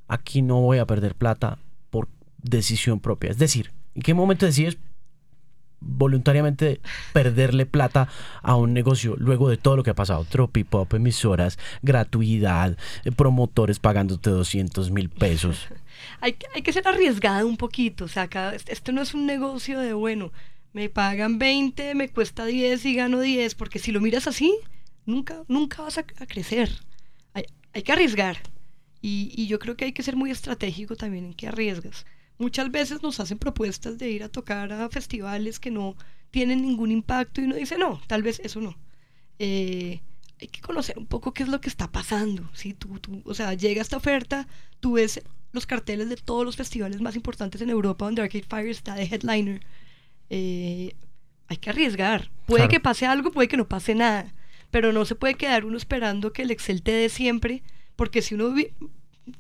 Speaker 1: aquí no voy a perder plata por decisión propia. Es decir, ¿en qué momento decides voluntariamente perderle plata a un negocio luego de todo lo que ha pasado? Tropipop, emisoras, gratuidad, eh, promotores pagándote 200 mil pesos.
Speaker 3: hay, hay que ser arriesgada un poquito, o sea, esto no es un negocio de, bueno, me pagan 20, me cuesta 10 y gano 10, porque si lo miras así, nunca, nunca vas a, crecer. Hay, hay, que arriesgar. Y, y, yo creo que hay que ser muy estratégico también en qué arriesgas. Muchas veces nos hacen propuestas de ir a tocar a festivales que no tienen ningún impacto y uno dice, no, tal vez eso no. Eh, hay que conocer un poco qué es lo que está pasando. Si tú, tú, o sea, llega esta oferta, tú ves los carteles de todos los festivales más importantes en Europa donde Arcade Fire está de headliner eh, hay que arriesgar. Puede que pase algo, puede que no pase nada, pero no se puede quedar uno esperando que el Excel te dé siempre, porque si uno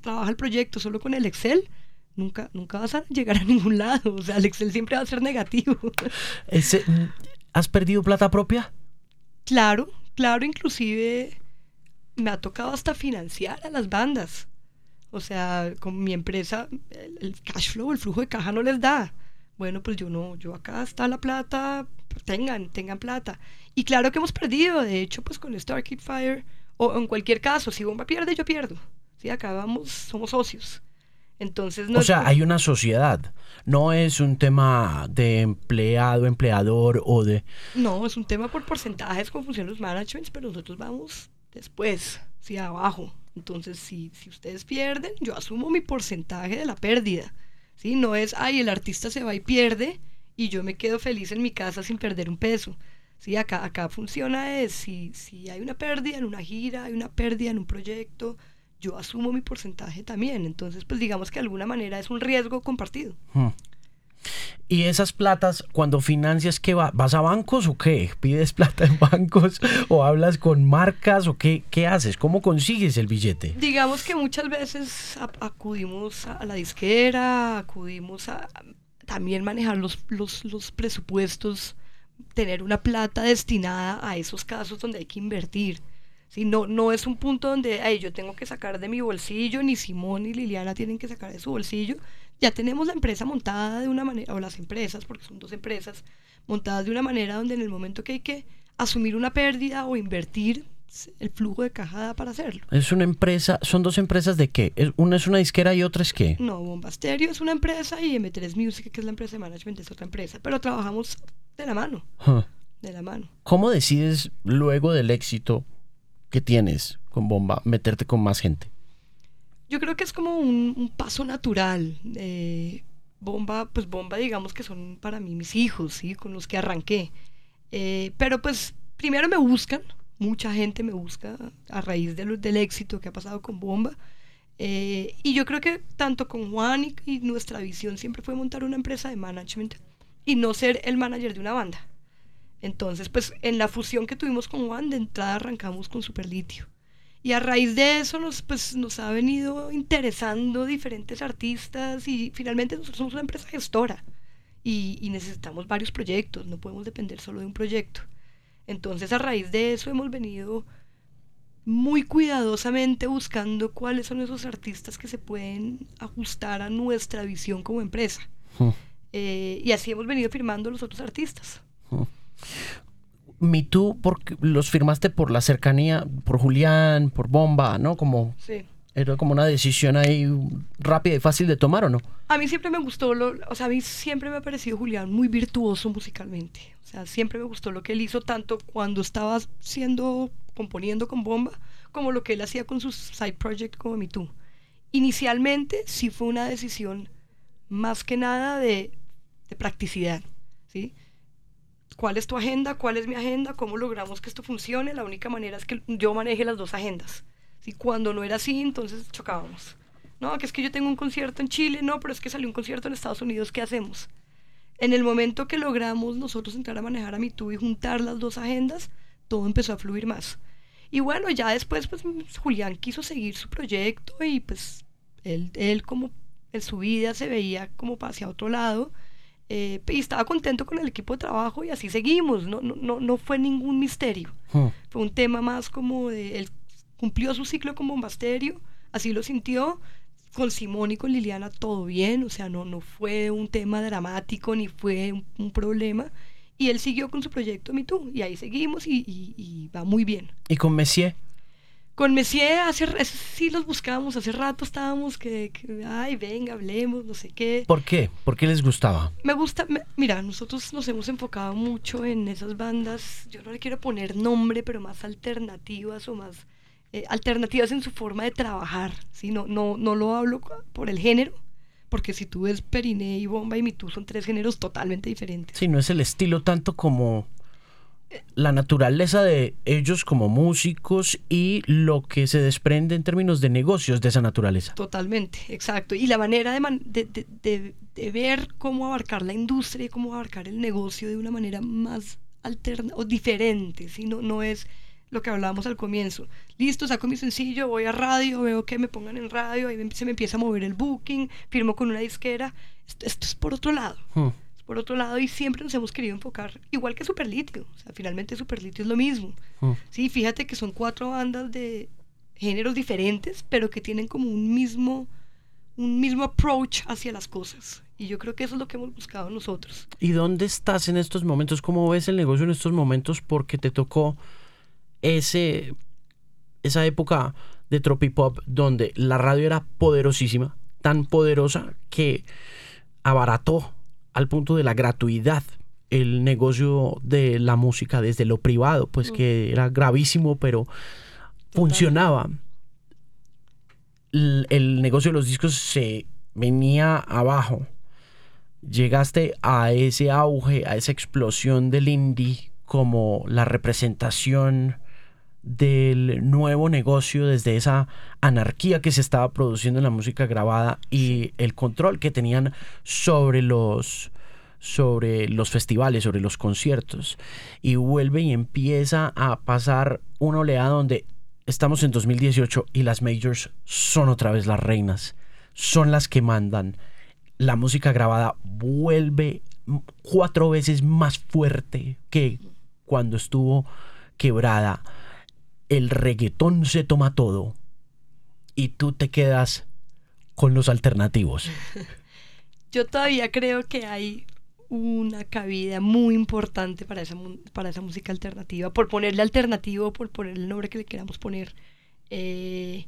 Speaker 3: trabaja el proyecto solo con el Excel, nunca, nunca vas a llegar a ningún lado. O sea, el Excel siempre va a ser negativo.
Speaker 1: ¿Has perdido plata propia?
Speaker 3: Claro, claro, inclusive me ha tocado hasta financiar a las bandas. O sea, con mi empresa, el cash flow, el flujo de caja no les da bueno, pues yo no, yo acá está la plata, tengan, tengan plata. Y claro que hemos perdido, de hecho, pues con Star Kid Fire, o en cualquier caso, si Bomba pierde, yo pierdo. Sí, acá vamos, somos socios. Entonces,
Speaker 1: no o sea, hay una sociedad, no es un tema de empleado, empleador o de...
Speaker 3: No, es un tema por porcentajes funcionan los managements, pero nosotros vamos después, sí, abajo. Entonces, si, si ustedes pierden, yo asumo mi porcentaje de la pérdida. ¿Sí? No es, ay, el artista se va y pierde y yo me quedo feliz en mi casa sin perder un peso. ¿sí? Acá, acá funciona es, si, si hay una pérdida en una gira, hay una pérdida en un proyecto, yo asumo mi porcentaje también. Entonces, pues digamos que de alguna manera es un riesgo compartido. Hmm.
Speaker 1: Y esas platas, cuando financias, ¿qué va? ¿Vas a bancos o qué? ¿Pides plata en bancos o hablas con marcas o qué, qué haces? ¿Cómo consigues el billete?
Speaker 3: Digamos que muchas veces acudimos a la disquera, acudimos a también manejar los, los, los presupuestos, tener una plata destinada a esos casos donde hay que invertir. ¿sí? No, no es un punto donde yo tengo que sacar de mi bolsillo, ni Simón ni Liliana tienen que sacar de su bolsillo, ya tenemos la empresa montada de una manera, o las empresas, porque son dos empresas, montadas de una manera donde en el momento que hay que asumir una pérdida o invertir, el flujo de caja da para hacerlo.
Speaker 1: Es una empresa, ¿son dos empresas de qué? ¿Es- Una es una disquera y otra es qué?
Speaker 3: No, Bomba Stereo es una empresa y M3 Music, que es la empresa de management, es otra empresa, pero trabajamos de la mano,
Speaker 1: Huh.
Speaker 3: de la mano.
Speaker 1: ¿Cómo decides luego del éxito que tienes con Bomba meterte con más gente?
Speaker 3: Yo creo que es como un, paso natural. eh, bomba, pues Bomba, digamos que son para mí mis hijos, ¿sí? Con los que arranqué. Eh, pero pues primero me buscan, mucha gente me busca a raíz del éxito que ha pasado con Bomba. Eh, y yo creo que tanto con Juan y, y nuestra visión siempre fue montar una empresa de management y no ser el manager de una banda. Entonces, pues en la fusión que tuvimos con Juan, de entrada arrancamos con Superlitio. Y a raíz de eso nos, pues, nos ha venido interesando diferentes artistas y finalmente nosotros somos una empresa gestora y, y necesitamos varios proyectos, no podemos depender solo de un proyecto. Entonces a raíz de eso hemos venido muy cuidadosamente buscando cuáles son esos artistas que se pueden ajustar a nuestra visión como empresa.
Speaker 1: Hmm.
Speaker 3: Eh, y así hemos venido firmando los otros artistas.
Speaker 1: Me Too, porque los firmaste por la cercanía, por Julián, por Bomba, ¿no? Como
Speaker 3: Sí.
Speaker 1: era como una decisión ahí rápida y fácil de tomar, ¿o no?
Speaker 3: A mí siempre me gustó, lo, o sea, a mí siempre me ha parecido Julián muy virtuoso musicalmente. O sea, siempre me gustó lo que él hizo tanto cuando estaba siendo, componiendo con Bomba, como lo que él hacía con sus side project como Me Too. Inicialmente sí fue una decisión más que nada de, de practicidad, ¿sí? ¿Cuál es tu agenda? ¿Cuál es mi agenda? ¿Cómo logramos que esto funcione? La única manera es que yo maneje las dos agendas. ¿sí? Cuando no era así, entonces chocábamos. No, que es que yo tengo un concierto en Chile, no, pero es que salió un concierto en Estados Unidos, ¿qué hacemos? En el momento que logramos nosotros entrar a manejar a MeToo y juntar las dos agendas, todo empezó a fluir más. Y bueno, ya después, pues Julián quiso seguir su proyecto y pues él, él como en su vida se veía como hacia otro lado eh, y estaba contento con el equipo de trabajo y así seguimos, no, no, no, no fue ningún misterio.
Speaker 1: Hmm.
Speaker 3: Fue un tema más como de él cumplió su ciclo con Bombasterio, así lo sintió. Con Simón y con Liliana todo bien, o sea, no, no fue un tema dramático ni fue un, un problema. Y él siguió con su proyecto Me Too, y ahí seguimos y, y- y va muy bien.
Speaker 1: Y con Messier,
Speaker 3: Con Messier, hace, sí los buscábamos, hace rato estábamos que, que, ay, venga, hablemos, no sé qué.
Speaker 1: ¿por qué? ¿Por qué les gustaba?
Speaker 3: Me gusta, me- mira, nosotros nos hemos enfocado mucho en esas bandas, yo no le quiero poner nombre, pero más alternativas o más eh, alternativas en su forma de trabajar, ¿sí? No, no, no lo hablo por el género, porque si tú ves Periné y Bomba y Mitú son tres géneros totalmente diferentes.
Speaker 1: Sí, no es el estilo tanto como la naturaleza de ellos como músicos y lo que se desprende en términos de negocios de esa naturaleza.
Speaker 3: Totalmente, exacto. Y la manera de, man- de, de- ver cómo abarcar la industria y cómo abarcar el negocio de una manera más alterna o diferente, ¿sí? no, no es lo que hablábamos al comienzo. Listo, saco mi sencillo, voy a radio, veo que me pongan en radio, ahí se me empieza a mover el booking, firmo con una disquera. Esto, esto es por otro lado.
Speaker 1: Hmm.
Speaker 3: Por otro lado y siempre nos hemos querido enfocar, igual que Superlitio. O sea, finalmente Superlitio es lo mismo.
Speaker 1: Hmm.
Speaker 3: Sí, fíjate que son cuatro bandas de géneros diferentes, pero que tienen como un mismo, un mismo approach hacia las cosas. Y yo creo que eso es lo que hemos buscado nosotros.
Speaker 1: ¿Y dónde estás en estos momentos? ¿Cómo ves el negocio en estos momentos? Porque te tocó ese, esa época de Tropipop donde la radio era poderosísima, tan poderosa que abarató al punto de la gratuidad el negocio de la música desde lo privado, pues
Speaker 3: Mm.
Speaker 1: que era gravísimo, pero funcionaba. L- el negocio de los discos se venía abajo. Llegaste a ese auge, a esa explosión del indie como la representación del nuevo negocio desde esa anarquía que se estaba produciendo en la música grabada y el control que tenían sobre los sobre los festivales, sobre los conciertos y vuelve y empieza a pasar una oleada donde estamos en 2018 y las majors son otra vez las reinas, son las que mandan. La música grabada vuelve cuatro veces más fuerte que cuando estuvo quebrada. El reggaetón se toma todo y tú te quedas con los alternativos.
Speaker 3: yo todavía creo que hay una cabida muy importante para esa, para esa música alternativa, por ponerle alternativo, por poner el nombre que le queramos poner. Eh,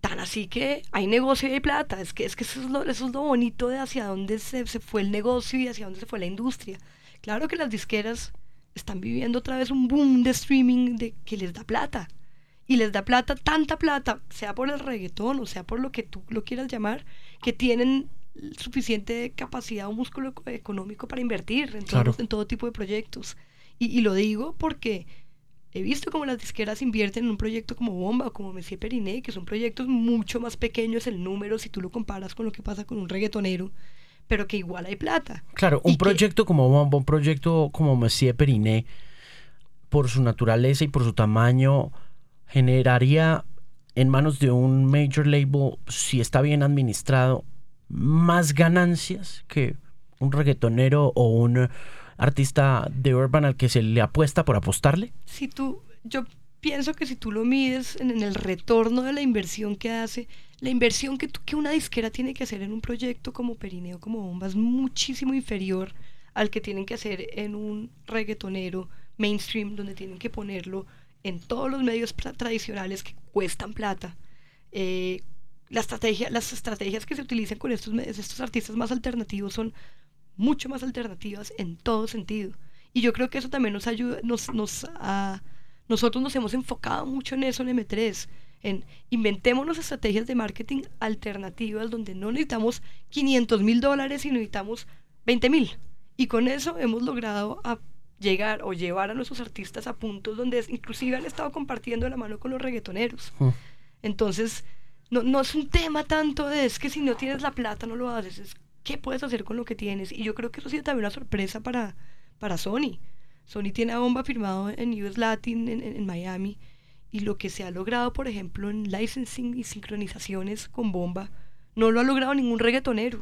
Speaker 3: tan así que hay negocio y hay plata. Es que, es que eso, es lo, eso es lo bonito de hacia dónde se, se fue el negocio y hacia dónde se fue la industria. Claro que las disqueras están viviendo otra vez un boom de streaming de, que les da plata. Y les da plata, tanta plata, sea por el reggaetón o sea por lo que tú lo quieras llamar, que tienen suficiente capacidad o músculo económico para invertir en, en todo tipo de proyectos. Y, lo digo porque he visto como las disqueras invierten en un proyecto como Bomba o como Messier Periné, que son proyectos mucho más pequeños el número si tú lo comparas con lo que pasa con un reggaetonero, pero que igual hay plata.
Speaker 1: Claro, un proyecto como Bomba, un proyecto como Messier Periné, por su naturaleza y por su tamaño, generaría en manos de un major label, si está bien administrado, más ganancias que un reggaetonero o un artista de urban al que se le apuesta por apostarle?
Speaker 3: Si tú, yo pienso que si tú lo mides en, el retorno de la inversión que hace, la inversión que, que una disquera tiene que hacer en un proyecto como Perineo, como Bomba, es muchísimo inferior al que tienen que hacer en un reggaetonero mainstream, donde tienen que ponerlo en todos los medios tradicionales que cuestan plata, eh, la estrategia, las estrategias que se utilizan con estos, estos artistas más alternativos son mucho más alternativas en todo sentido. Y yo creo que eso también nos ayuda, nos, nos, nosotros nos hemos enfocado mucho en eso en M3, en inventémonos estrategias de marketing alternativas donde no necesitamos 500 mil dólares y necesitamos 20 mil. Y con eso hemos logrado llegar o llevar a nuestros artistas a puntos donde inclusive han estado compartiendo la mano con los reggaetoneros. Mm. Entonces, no, no es un tema tanto de es que si no tienes la plata no lo haces, es qué puedes hacer con lo que tienes. Y yo creo que eso ha sido también una sorpresa para, para Sony. Sony tiene a Bomba firmado en US Latin, en, Miami, y lo que se ha logrado, por ejemplo, en licensing y sincronizaciones con Bomba, no lo ha logrado ningún reggaetonero.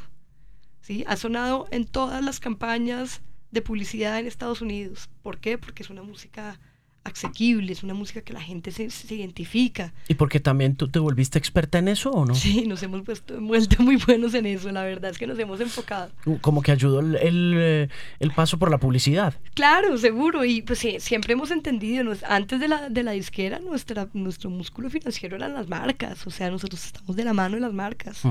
Speaker 3: ¿sí? Ha sonado en todas las campañas de publicidad en Estados Unidos. ¿Por qué? Porque es una música asequible, es una música que la gente se, identifica.
Speaker 1: ¿Y porque también tú te volviste experta en eso o no?
Speaker 3: Sí, nos hemos puesto, vuelto muy buenos en eso, la verdad es que nos hemos enfocado.
Speaker 1: Uh, como que ayudó el, el, el paso por la publicidad.
Speaker 3: Claro, seguro, y pues sí, siempre hemos entendido, antes de la, de la disquera, nuestra, nuestro músculo financiero eran las marcas, o sea, nosotros estamos de la mano de las marcas.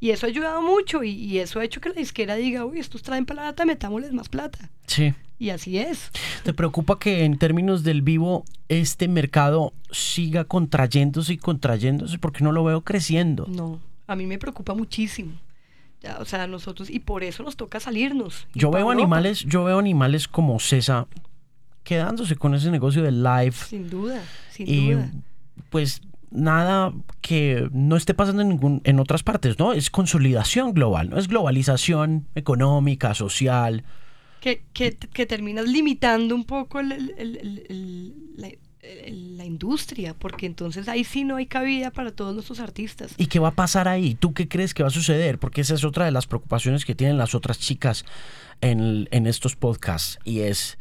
Speaker 3: Y eso ha ayudado mucho y, y, eso ha hecho que la disquera diga, uy, estos traen plata, metámosles más plata.
Speaker 1: Sí.
Speaker 3: Y así es.
Speaker 1: ¿Te preocupa que en términos del vivo este mercado siga contrayéndose y contrayéndose porque no lo veo creciendo?
Speaker 3: No, a mí me preocupa muchísimo. o sea, nosotros y por eso nos toca salirnos.
Speaker 1: Yo veo animales, yo veo animales como César quedándose con ese negocio del live.
Speaker 3: Sin duda, sin
Speaker 1: y,
Speaker 3: duda.
Speaker 1: Pues nada que no esté pasando en ningún en otras partes, ¿no? Es consolidación global, no es globalización económica, social
Speaker 3: que, que, que terminas limitando un poco la, industria, porque entonces ahí sí no hay cabida para todos nuestros artistas.
Speaker 1: ¿Y qué va a pasar ahí? ¿Tú qué crees que va a suceder? Porque esa es otra de las preocupaciones que tienen las otras chicas en, en estos podcasts y es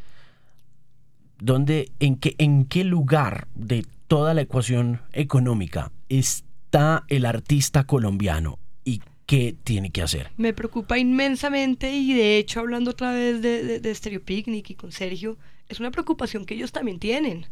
Speaker 1: ¿dónde, en, qué, en qué lugar de toda la ecuación económica está el artista colombiano y qué tiene que hacer.
Speaker 3: Me preocupa inmensamente y de hecho hablando otra vez de, de, Stereo Picnic y con Sergio, es una preocupación que ellos también tienen.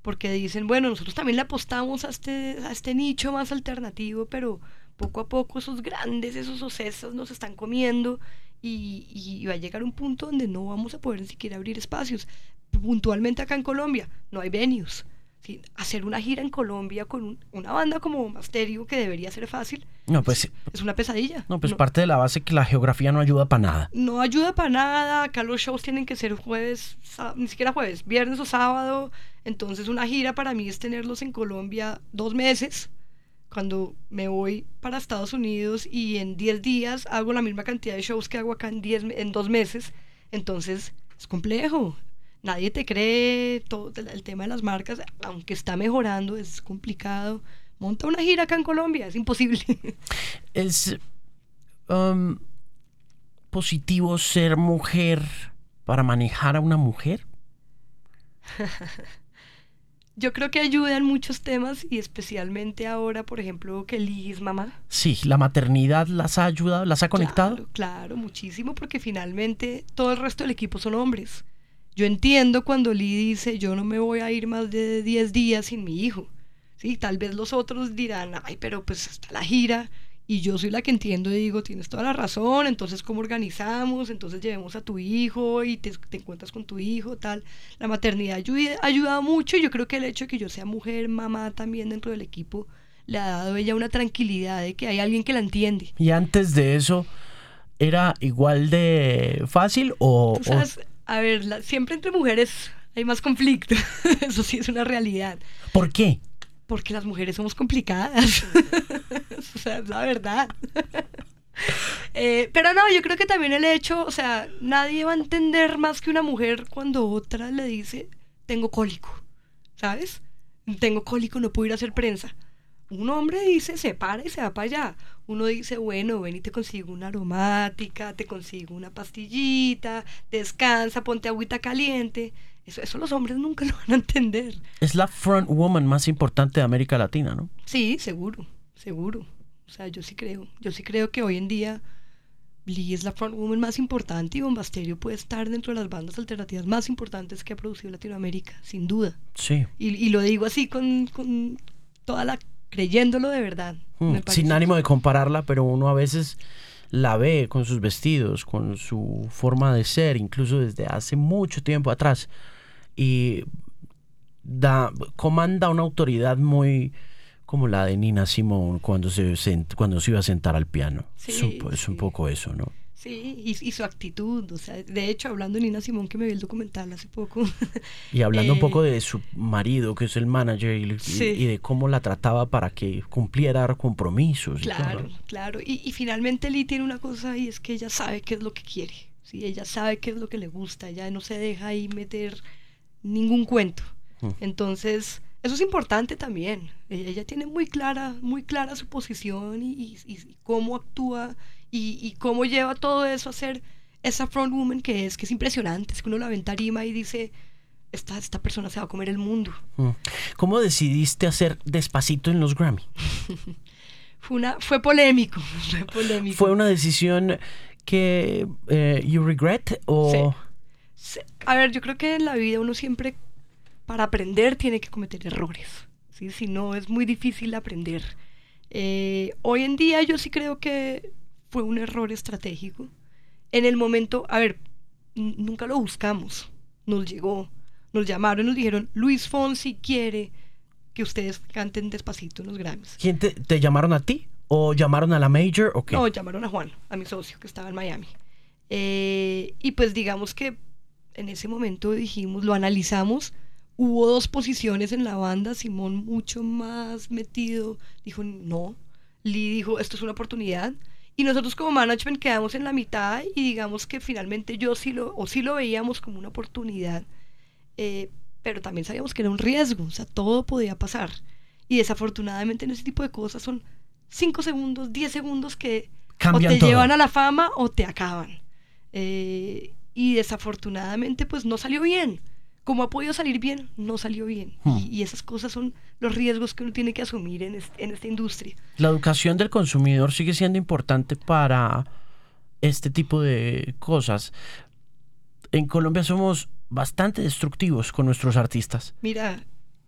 Speaker 3: Porque dicen, bueno, nosotros también le apostamos a este, a este nicho más alternativo, pero poco a poco esos grandes, esos ocesos nos están comiendo y, y, va a llegar un punto donde no vamos a poder ni siquiera abrir espacios. Puntualmente acá en Colombia no hay venues hacer una gira en Colombia con una banda como Masterio, que debería ser fácil,
Speaker 1: no, pues,
Speaker 3: es, una pesadilla.
Speaker 1: No, pues parte de la base que la geografía no ayuda para nada.
Speaker 3: No ayuda para nada, acá los shows tienen que ser jueves, ni siquiera jueves, viernes o sábado, entonces una gira para mí es tenerlos en Colombia dos meses, cuando me voy para Estados Unidos y en 10 días hago la misma cantidad de shows que hago acá en, diez, en dos meses, entonces es complejo, nadie te cree, todo el tema de las marcas, aunque está mejorando, es complicado. Monta una gira acá en Colombia, es imposible.
Speaker 1: Es um, positivo ser mujer para manejar a una mujer.
Speaker 3: yo creo que ayuda en muchos temas y especialmente ahora, por ejemplo, que Lee es mamá.
Speaker 1: Sí, la maternidad las ha ayudado, las ha conectado.
Speaker 3: Claro, claro, muchísimo, porque finalmente todo el resto del equipo son hombres. Yo entiendo cuando Lee dice, yo no me voy a ir más de 10 días sin mi hijo. Sí, tal vez los otros dirán, ay, pero pues hasta la gira. Y yo soy la que entiendo y digo, tienes toda la razón, entonces cómo organizamos, entonces llevemos a tu hijo y te, te encuentras con tu hijo, tal. La maternidad ayuda, ha ayudado mucho y yo creo que el hecho de que yo sea mujer, mamá también dentro del equipo, le ha dado a ella una tranquilidad de que hay alguien que la entiende.
Speaker 1: Y antes de eso, ¿era igual de fácil o...?
Speaker 3: A ver, la- siempre entre mujeres hay más conflicto, eso sí es una realidad.
Speaker 1: ¿Por qué?
Speaker 3: Porque las mujeres somos complicadas. o sea, es la verdad. Eh, pero no, yo creo que también el hecho, o sea, nadie va a entender más que una mujer cuando otra le dice, tengo cólico, ¿sabes? Tengo cólico, no puedo ir a hacer prensa. Un hombre dice, se para y se va para allá. Uno dice, bueno, ven y te consigo una aromática, te consigo una pastillita, descansa, ponte agüita caliente. Eso, eso los hombres nunca lo van a entender.
Speaker 1: Es la front woman más importante de América Latina, ¿no?
Speaker 3: Sí, seguro, seguro. O sea, yo sí creo. Yo sí creo que hoy en día Lee es la frontwoman más importante y Bombasterio puede estar dentro de las bandas alternativas más importantes que ha producido Latinoamérica, sin duda.
Speaker 1: Sí.
Speaker 3: Y, y lo digo así con, con toda la... creyéndolo de verdad.
Speaker 1: Mm,
Speaker 3: parece.
Speaker 1: Sin ánimo de compararla, pero uno a veces la ve con sus vestidos, con su forma de ser, incluso desde hace mucho tiempo atrás. Y da, comanda una autoridad muy como la de Nina Simone cuando se, sent- cuando se iba a sentar al piano. es, un,
Speaker 3: Sí,
Speaker 1: es un poco eso, ¿no?
Speaker 3: Sí, y, y su actitud. O sea, de hecho, hablando de Nina Simón, que me vi el documental hace poco.
Speaker 1: Y hablando un
Speaker 3: Eh,
Speaker 1: poco de su marido, que es el manager, y, y-
Speaker 3: Sí.
Speaker 1: y de cómo la trataba para que cumpliera compromisos. y
Speaker 3: Claro,
Speaker 1: todo.
Speaker 3: claro. Y, y finalmente Lee tiene una cosa y es que ella sabe qué es lo que quiere. ¿sí? Ella sabe qué es lo que le gusta. Ella no se deja ahí meter ningún cuento.
Speaker 1: Mm.
Speaker 3: Entonces, eso es importante también. Ella, ella tiene muy clara, muy clara su posición y, y- y cómo actúa y, y cómo lleva todo eso a ser esa front woman que es, que es impresionante. Es que uno la ve en tarima y dice, esta, esta persona se va a comer el mundo.
Speaker 1: Mm. ¿Cómo decidiste hacer despacito en los Grammy?
Speaker 3: Fue, una, fue polémico, fue polémico.
Speaker 1: ¿Fue una decisión que eh, you regret o
Speaker 3: Sí. A ver, yo creo que en la vida uno siempre, para aprender, tiene que cometer errores. ¿sí? Si no, es muy difícil aprender. Eh, hoy en día yo sí creo que fue un error estratégico. En el momento, a ver, nunca lo buscamos. Nos llegó, nos llamaron, nos dijeron, Luis Fonsi quiere que ustedes canten despacito en los Grammys.
Speaker 1: quién te, te llamaron a ti o llamaron a la major o qué?
Speaker 3: No, llamaron a Juan, a mi socio que estaba en Miami. Eh, y pues digamos que en ese momento dijimos, lo analizamos. Hubo dos posiciones en la banda, Simón mucho más metido, dijo no, Lee dijo, esto es una oportunidad. Y nosotros como management quedamos en la mitad y digamos que finalmente yo sí lo, o sí lo veíamos como una oportunidad, eh, pero también sabíamos que era un riesgo, o sea, todo podía pasar. Y desafortunadamente en ese tipo de cosas son 5 segundos, 10 segundos que
Speaker 1: Cambian
Speaker 3: o te
Speaker 1: todo.
Speaker 3: llevan a la fama o te acaban. Eh, y desafortunadamente pues no salió bien. Como ha podido salir bien, no salió bien.
Speaker 1: Hmm.
Speaker 3: Y, y esas cosas son los riesgos que uno tiene que asumir en, est- en esta industria.
Speaker 1: La educación del consumidor sigue siendo importante para este tipo de cosas. En Colombia somos bastante destructivos con nuestros artistas.
Speaker 3: Mira,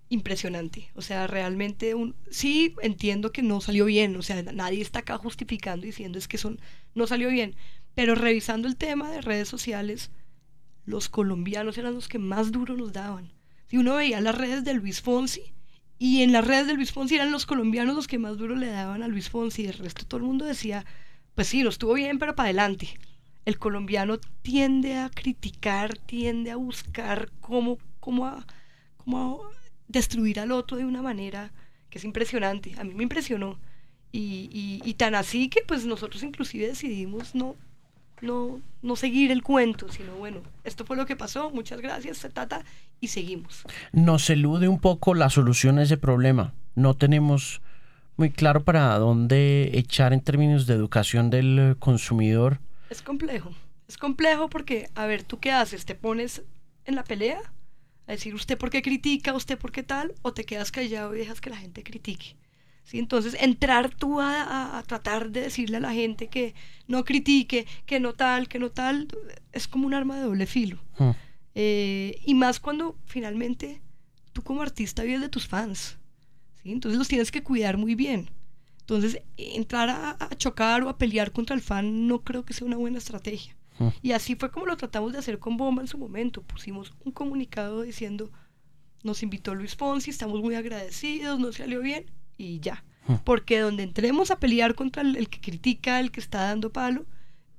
Speaker 3: impresionante. O sea, realmente un, sí entiendo que no salió bien. O sea, nadie está acá justificando diciendo es que son no salió bien. Pero revisando el tema de redes sociales, los colombianos eran los que más duro nos daban. Si uno veía las redes de Luis Fonsi y en las redes de Luis Fonsi eran los colombianos los que más duro le daban a Luis Fonsi. El resto todo el mundo decía, pues sí, lo estuvo bien, pero para adelante. El colombiano tiende a criticar, tiende a buscar cómo, cómo, a- cómo a destruir al otro de una manera que es impresionante. A mí me impresionó. Y, y- y tan así que pues nosotros inclusive decidimos no, no, no seguir el cuento, sino bueno, esto fue lo que pasó, muchas gracias, tata, y seguimos.
Speaker 1: Nos elude un poco la solución a ese problema. No tenemos muy claro para dónde echar en términos de educación del consumidor.
Speaker 3: Es complejo, es complejo porque, a ver, ¿tú qué haces? ¿Te pones en la pelea? a decir usted por qué critica, usted por qué tal, o te quedas callado y dejas que la gente critique. ¿Sí? Entonces, entrar tú a, tratar de decirle a la gente que no critique, que no tal, que no tal, es como un arma de doble filo. Hmm. Eh, y más cuando finalmente tú como artista vives de tus fans. ¿sí? Entonces los tienes que cuidar muy bien. Entonces, entrar a, chocar o a pelear contra el fan no creo que sea una buena estrategia. Mm. Y así fue como lo tratamos de hacer con Bomba en su momento. Pusimos un comunicado diciendo, nos invitó Luis Fonsi, estamos muy agradecidos, no salió bien y ya. Mm. Porque donde entremos a pelear contra el, que critica, el que está dando palo,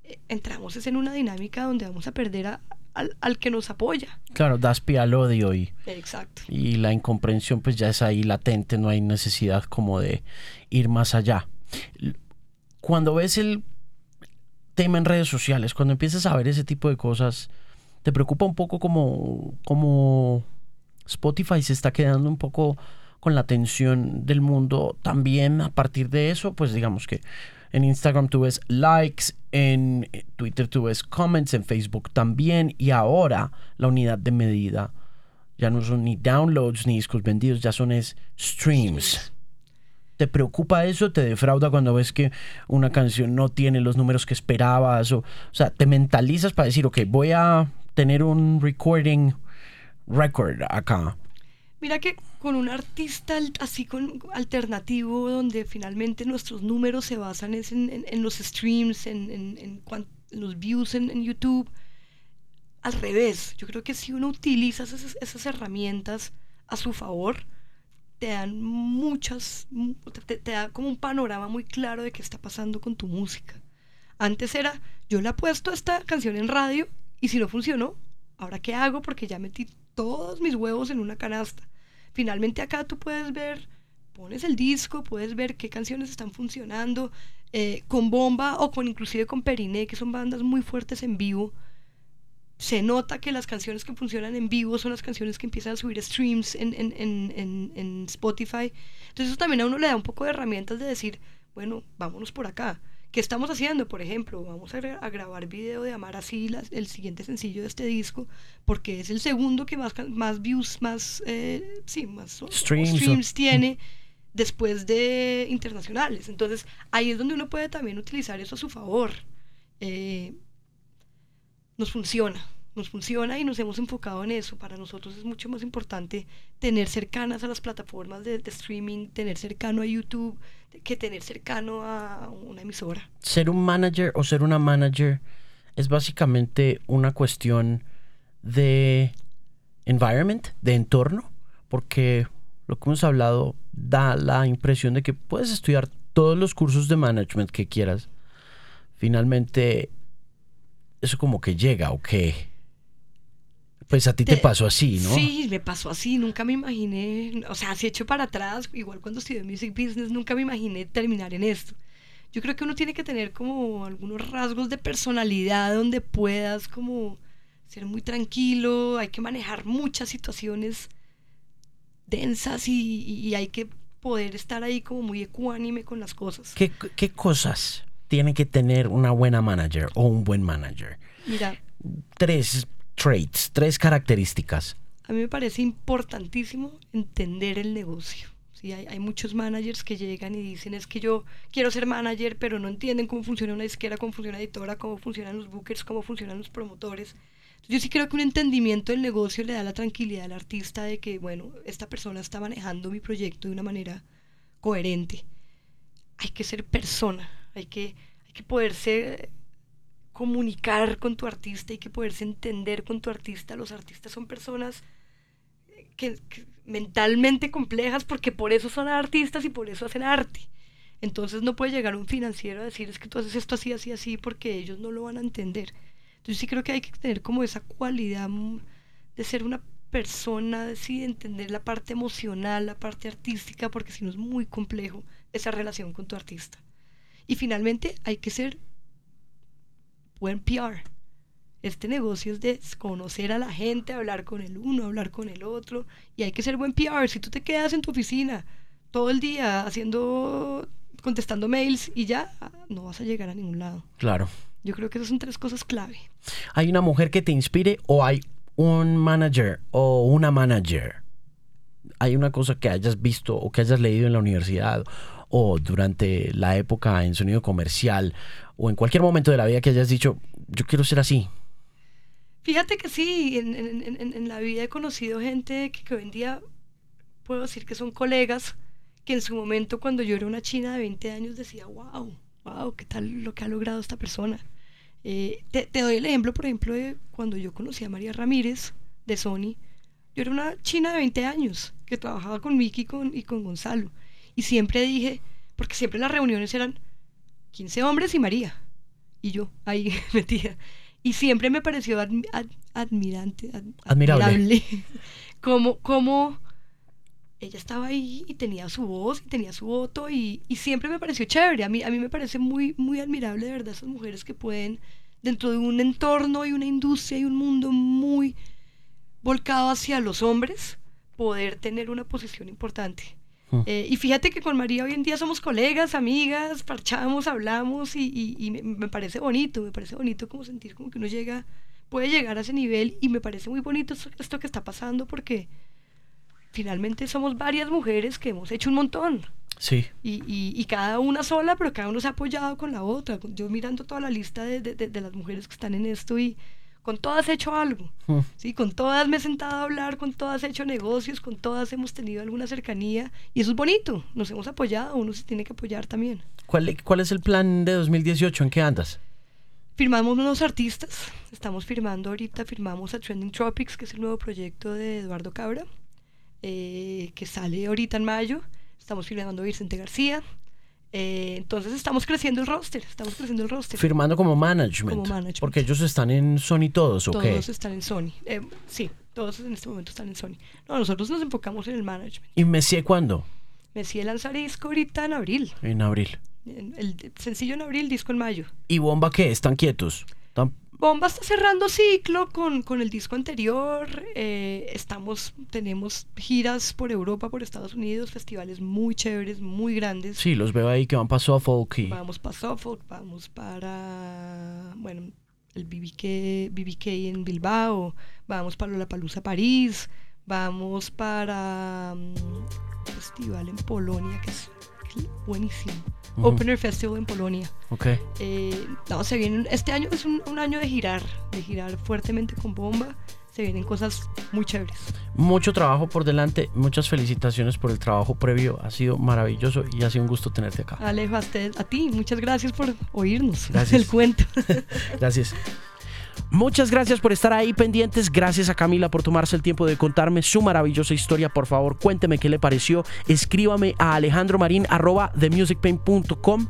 Speaker 3: eh, entramos es en una dinámica donde vamos a perder a, al, que nos apoya.
Speaker 1: Claro, das pie al odio y,
Speaker 3: Exacto.
Speaker 1: y la incomprensión pues ya es ahí latente, no hay necesidad como de ir más allá. Cuando ves el tema en redes sociales, cuando empiezas a ver ese tipo de cosas, ¿te preocupa un poco como, como Spotify se está quedando un poco con la atención del mundo también a partir de eso? Pues digamos que en Instagram tú ves likes, en Twitter tú ves comments, en Facebook también. Y ahora la unidad de medida ya no son ni downloads ni discos vendidos, ya son es streams. ¿Te preocupa eso? ¿Te defrauda cuando ves que una canción no tiene los números que esperabas? O, o sea, te mentalizas para decir, ok, voy a tener un recording record acá.
Speaker 3: Mira que con un artista así con alternativo donde finalmente nuestros números se basan en, los streams, en, los views en, YouTube. Al revés, yo creo que si uno utiliza esas, herramientas a su favor, te dan muchas, te, te, da como un panorama muy claro de qué está pasando con tu música. Antes era, yo le he puesto esta canción en radio y si no funcionó, ahora qué hago porque ya metí todos mis huevos en una canasta. Finalmente acá tú puedes ver, pones el disco, puedes ver qué canciones están funcionando, eh, con Bomba o con inclusive con Periné, que son bandas muy fuertes en vivo. Se nota que las canciones que funcionan en vivo son las canciones que empiezan a subir streams en, en, en, en Spotify. Entonces eso también a uno le da un poco de herramientas de decir, bueno, vámonos por acá. ¿Qué estamos haciendo? Por ejemplo, vamos a, grabar video de Amar así, el siguiente sencillo de este disco, porque es el segundo que más, más views, más, eh, sí, más streams, tiene después de internacionales. Entonces, ahí es donde uno puede también utilizar eso a su favor. Eh, nos funciona nos funciona y nos hemos enfocado en eso. Para nosotros es mucho más importante tener cercanas a las plataformas de, streaming, tener cercano a YouTube, que tener cercano a una emisora.
Speaker 1: Ser un manager o ser una manager es básicamente una cuestión de environment, de entorno, porque lo que hemos hablado da la impresión de que puedes estudiar todos los cursos de management que quieras. Finalmente, eso como que llega o qué pues a ti te, pasó así, ¿no?
Speaker 3: Sí, me pasó así, nunca me imaginé, o sea, si hecho para atrás, igual cuando estudié Music Business, nunca me imaginé terminar en esto. Yo creo que uno tiene que tener como algunos rasgos de personalidad donde puedas como ser muy tranquilo, hay que manejar muchas situaciones densas y, hay que poder estar ahí como muy ecuánime con las cosas.
Speaker 1: ¿Qué, ¿Qué, cosas tiene que tener una buena manager o un buen manager?
Speaker 3: Mira.
Speaker 1: Tres traits, tres características.
Speaker 3: A mí me parece importantísimo entender el negocio. Sí, hay, muchos managers que llegan y dicen es que yo quiero ser manager, pero no entienden cómo funciona una disquera, cómo funciona una editora, cómo funcionan los bookers, cómo funcionan los promotores. yo sí creo que un entendimiento del negocio le da la tranquilidad al artista de que, bueno, esta persona está manejando mi proyecto de una manera coherente. Hay que ser persona, hay que, hay que poderse comunicar con tu artista y que poderse entender con tu artista. Los artistas son personas que, mentalmente complejas porque por eso son artistas y por eso hacen arte. Entonces no puede llegar un financiero a decir es que tú haces esto así, así, así porque ellos no lo van a entender. Entonces sí creo que hay que tener como esa cualidad de ser una persona, de entender la parte emocional, la parte artística, porque si no es muy complejo esa relación con tu artista. Y finalmente hay que ser buen PR. Este negocio es de conocer a la gente, hablar con el uno, hablar con el otro, y hay que ser buen PR. Si tú te quedas en tu oficina todo el día haciendo, contestando mails y ya, no vas a llegar a ningún lado.
Speaker 1: Claro.
Speaker 3: Yo creo que esas son tres cosas clave.
Speaker 1: ¿Hay una mujer que te inspire o hay un manager o una manager, hay una cosa que hayas visto o que hayas leído en la universidad o durante la época en sonido comercial o en cualquier momento de la vida que hayas dicho, yo quiero ser así?
Speaker 3: Fíjate que sí, en, la vida he conocido gente que, hoy en día puedo decir que son colegas, que en su momento cuando yo era una china de 20 años decía, wow, wow, qué tal lo que ha logrado esta persona. Eh, te, doy el ejemplo, por ejemplo, de cuando yo conocí a María Ramírez de Sony. Yo era una china de 20 años que trabajaba con Miki con, y con Gonzalo. Y siempre dije, porque siempre las reuniones eran 15 hombres y María. Y yo ahí metida. Y siempre me pareció admirante,
Speaker 1: admirable.
Speaker 3: como, como ella estaba ahí y tenía su voz y tenía su voto y, y, siempre me pareció chévere. A mí, a mí me parece muy, muy admirable de verdad esas mujeres que pueden, dentro de un entorno y una industria y un mundo muy volcado hacia los hombres, poder tener una posición importante. Mm. Eh, y fíjate que con María hoy en día somos colegas, amigas, parchamos, hablamos y, y, me, parece bonito, me parece bonito como sentir como que uno llega, puede llegar a ese nivel y me parece muy bonito esto, que está pasando porque finalmente somos varias mujeres que hemos hecho un montón.
Speaker 1: Sí.
Speaker 3: Y, y, cada una sola, pero cada uno se ha apoyado con la otra. Yo mirando toda la lista de, de, de las mujeres que están en esto y con todas he hecho algo, mm. ¿sí? Con todas me he sentado a hablar, con todas he hecho negocios, con todas hemos tenido alguna cercanía y eso es bonito, nos hemos apoyado, uno se tiene que apoyar también.
Speaker 1: ¿Cuál, cuál es el plan de 2018? ¿En qué andas?
Speaker 3: Firmamos unos artistas, estamos firmando ahorita, firmamos a Trending Tropics, que es el nuevo proyecto de Eduardo Cabra, eh, que sale ahorita en mayo, estamos firmando a Vicente García, eh, entonces estamos creciendo el roster, estamos creciendo el roster.
Speaker 1: Firmando como management.
Speaker 3: Como management.
Speaker 1: Porque ellos están en Sony todos, ¿o
Speaker 3: Todos están en Sony. Eh, sí, todos en este momento están en Sony. No, nosotros nos enfocamos en el management.
Speaker 1: ¿Y Messier cuándo?
Speaker 3: Messier lanzará disco ahorita en abril.
Speaker 1: En abril.
Speaker 3: El sencillo en abril, disco en mayo.
Speaker 1: ¿Y Bomba qué? ¿Están quietos? ¿Están
Speaker 3: Bomba está cerrando ciclo con, con el disco anterior. Eh, estamos, tenemos giras por Europa, por Estados Unidos, festivales muy chéveres, muy grandes.
Speaker 1: Sí, los veo ahí que van para Suffolk. Y...
Speaker 3: Vamos para Suffolk, vamos para, bueno, el BBK, BBK en Bilbao, vamos para La Palusa París, vamos para un mm, festival en Polonia que es buenísimo. Opener Festival en Polonia.
Speaker 1: Ok.
Speaker 3: Eh, no, se viene, este año es un, año de girar, de girar fuertemente con bomba. Se vienen cosas muy chéveres.
Speaker 1: Mucho trabajo por delante, muchas felicitaciones por el trabajo previo. Ha sido maravilloso y ha sido un gusto tenerte acá.
Speaker 3: Alejo, a, a ti, muchas gracias por oírnos Gracias. el cuento.
Speaker 1: gracias. Muchas gracias por estar ahí pendientes. Gracias a Camila por tomarse el tiempo de contarme su maravillosa historia. Por favor, cuénteme qué le pareció. Escríbame a alejandromarin.com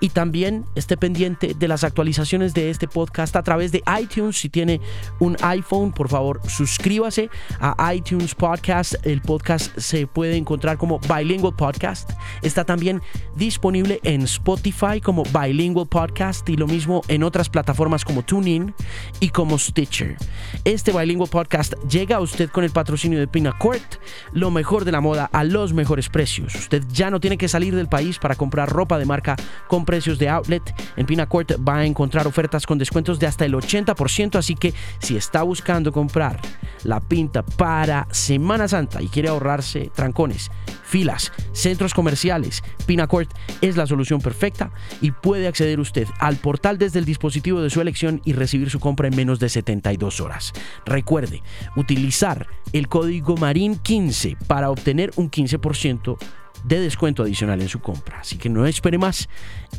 Speaker 1: y también esté pendiente de las actualizaciones de este podcast a través de iTunes. Si tiene un iPhone, por favor, suscríbase a iTunes Podcast. El podcast se puede encontrar como Bilingual Podcast. Está también disponible en Spotify como Bilingual Podcast y lo mismo en otras plataformas como TuneIn y como Stitcher. Este Bilingual Podcast llega a usted con el patrocinio de Pinacourt, lo mejor de la moda a los mejores precios. Usted ya no tiene que salir del país para comprar ropa de marca con precios de outlet. En Pinacourt va a encontrar ofertas con descuentos de hasta el 80%, así que si está buscando comprar la pinta para Semana Santa y quiere ahorrarse trancones, filas, centros comerciales, Pinacourt es la solución perfecta y puede acceder usted al portal desde el dispositivo de su elección y recibir su compra en menos de 72 horas. Recuerde, utilizar el código MARIN15 para obtener un 15% de descuento adicional en su compra. Así que no espere más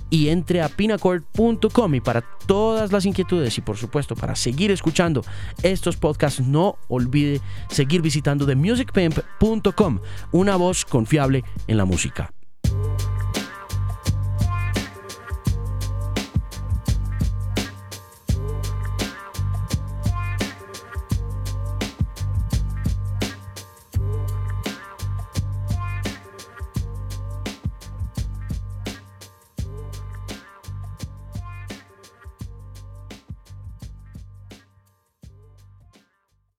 Speaker 1: y entre a pinacord.com y para todas las inquietudes y por supuesto para seguir escuchando estos podcasts no olvide seguir visitando themusicpimp.com, una voz confiable en la música.